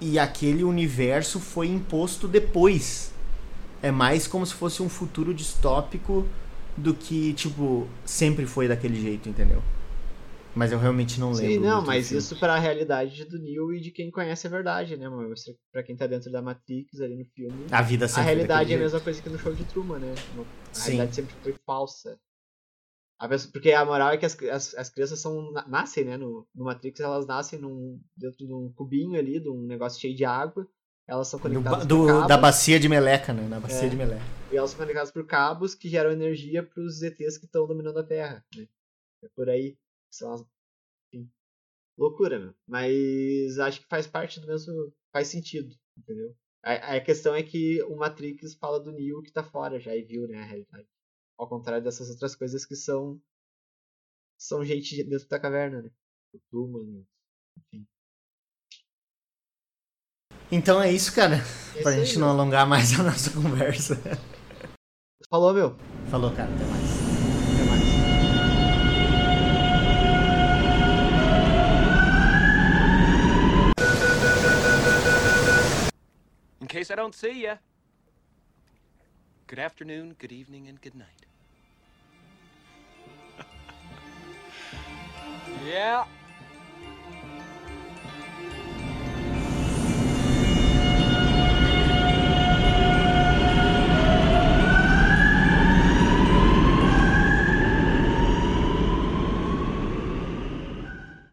E aquele universo foi imposto depois. É mais como se fosse um futuro distópico do que, tipo, sempre foi daquele jeito, entendeu? Mas eu realmente não lembro. Sim, não, mas filme. isso pra realidade do Neo e de quem conhece a verdade, né, mano? Pra quem tá dentro da Matrix ali no filme, A vida a sempre foi realidade é a mesma coisa que no show de Truman, né? A Sim. realidade sempre foi falsa. Pessoa- porque a moral é que as, as, as crianças são, na- nascem, né? No, no Matrix, elas nascem num, dentro de um cubinho ali, de um negócio cheio de água. Elas são conectadas do- da bacia de meleca, né? Da bacia É. de meleca. E elas são conectadas por cabos que geram energia pros ETs que estão dominando a Terra, né? É por aí. São as... Enfim. Loucura, meu. Mas acho que faz parte do mesmo... Faz sentido, entendeu? A, a questão é que o Matrix fala do Neo que tá fora já e viu, né, a realidade. Ao contrário dessas outras coisas que são... São gente dentro da caverna, né? O Truman, enfim. Então é isso, cara. É pra isso aí, gente não meu. alongar mais a nossa conversa. Falou, meu. Falou, cara. Até mais. Até mais. In case I don't see ya. Good afternoon, good evening, and good night. Yeah,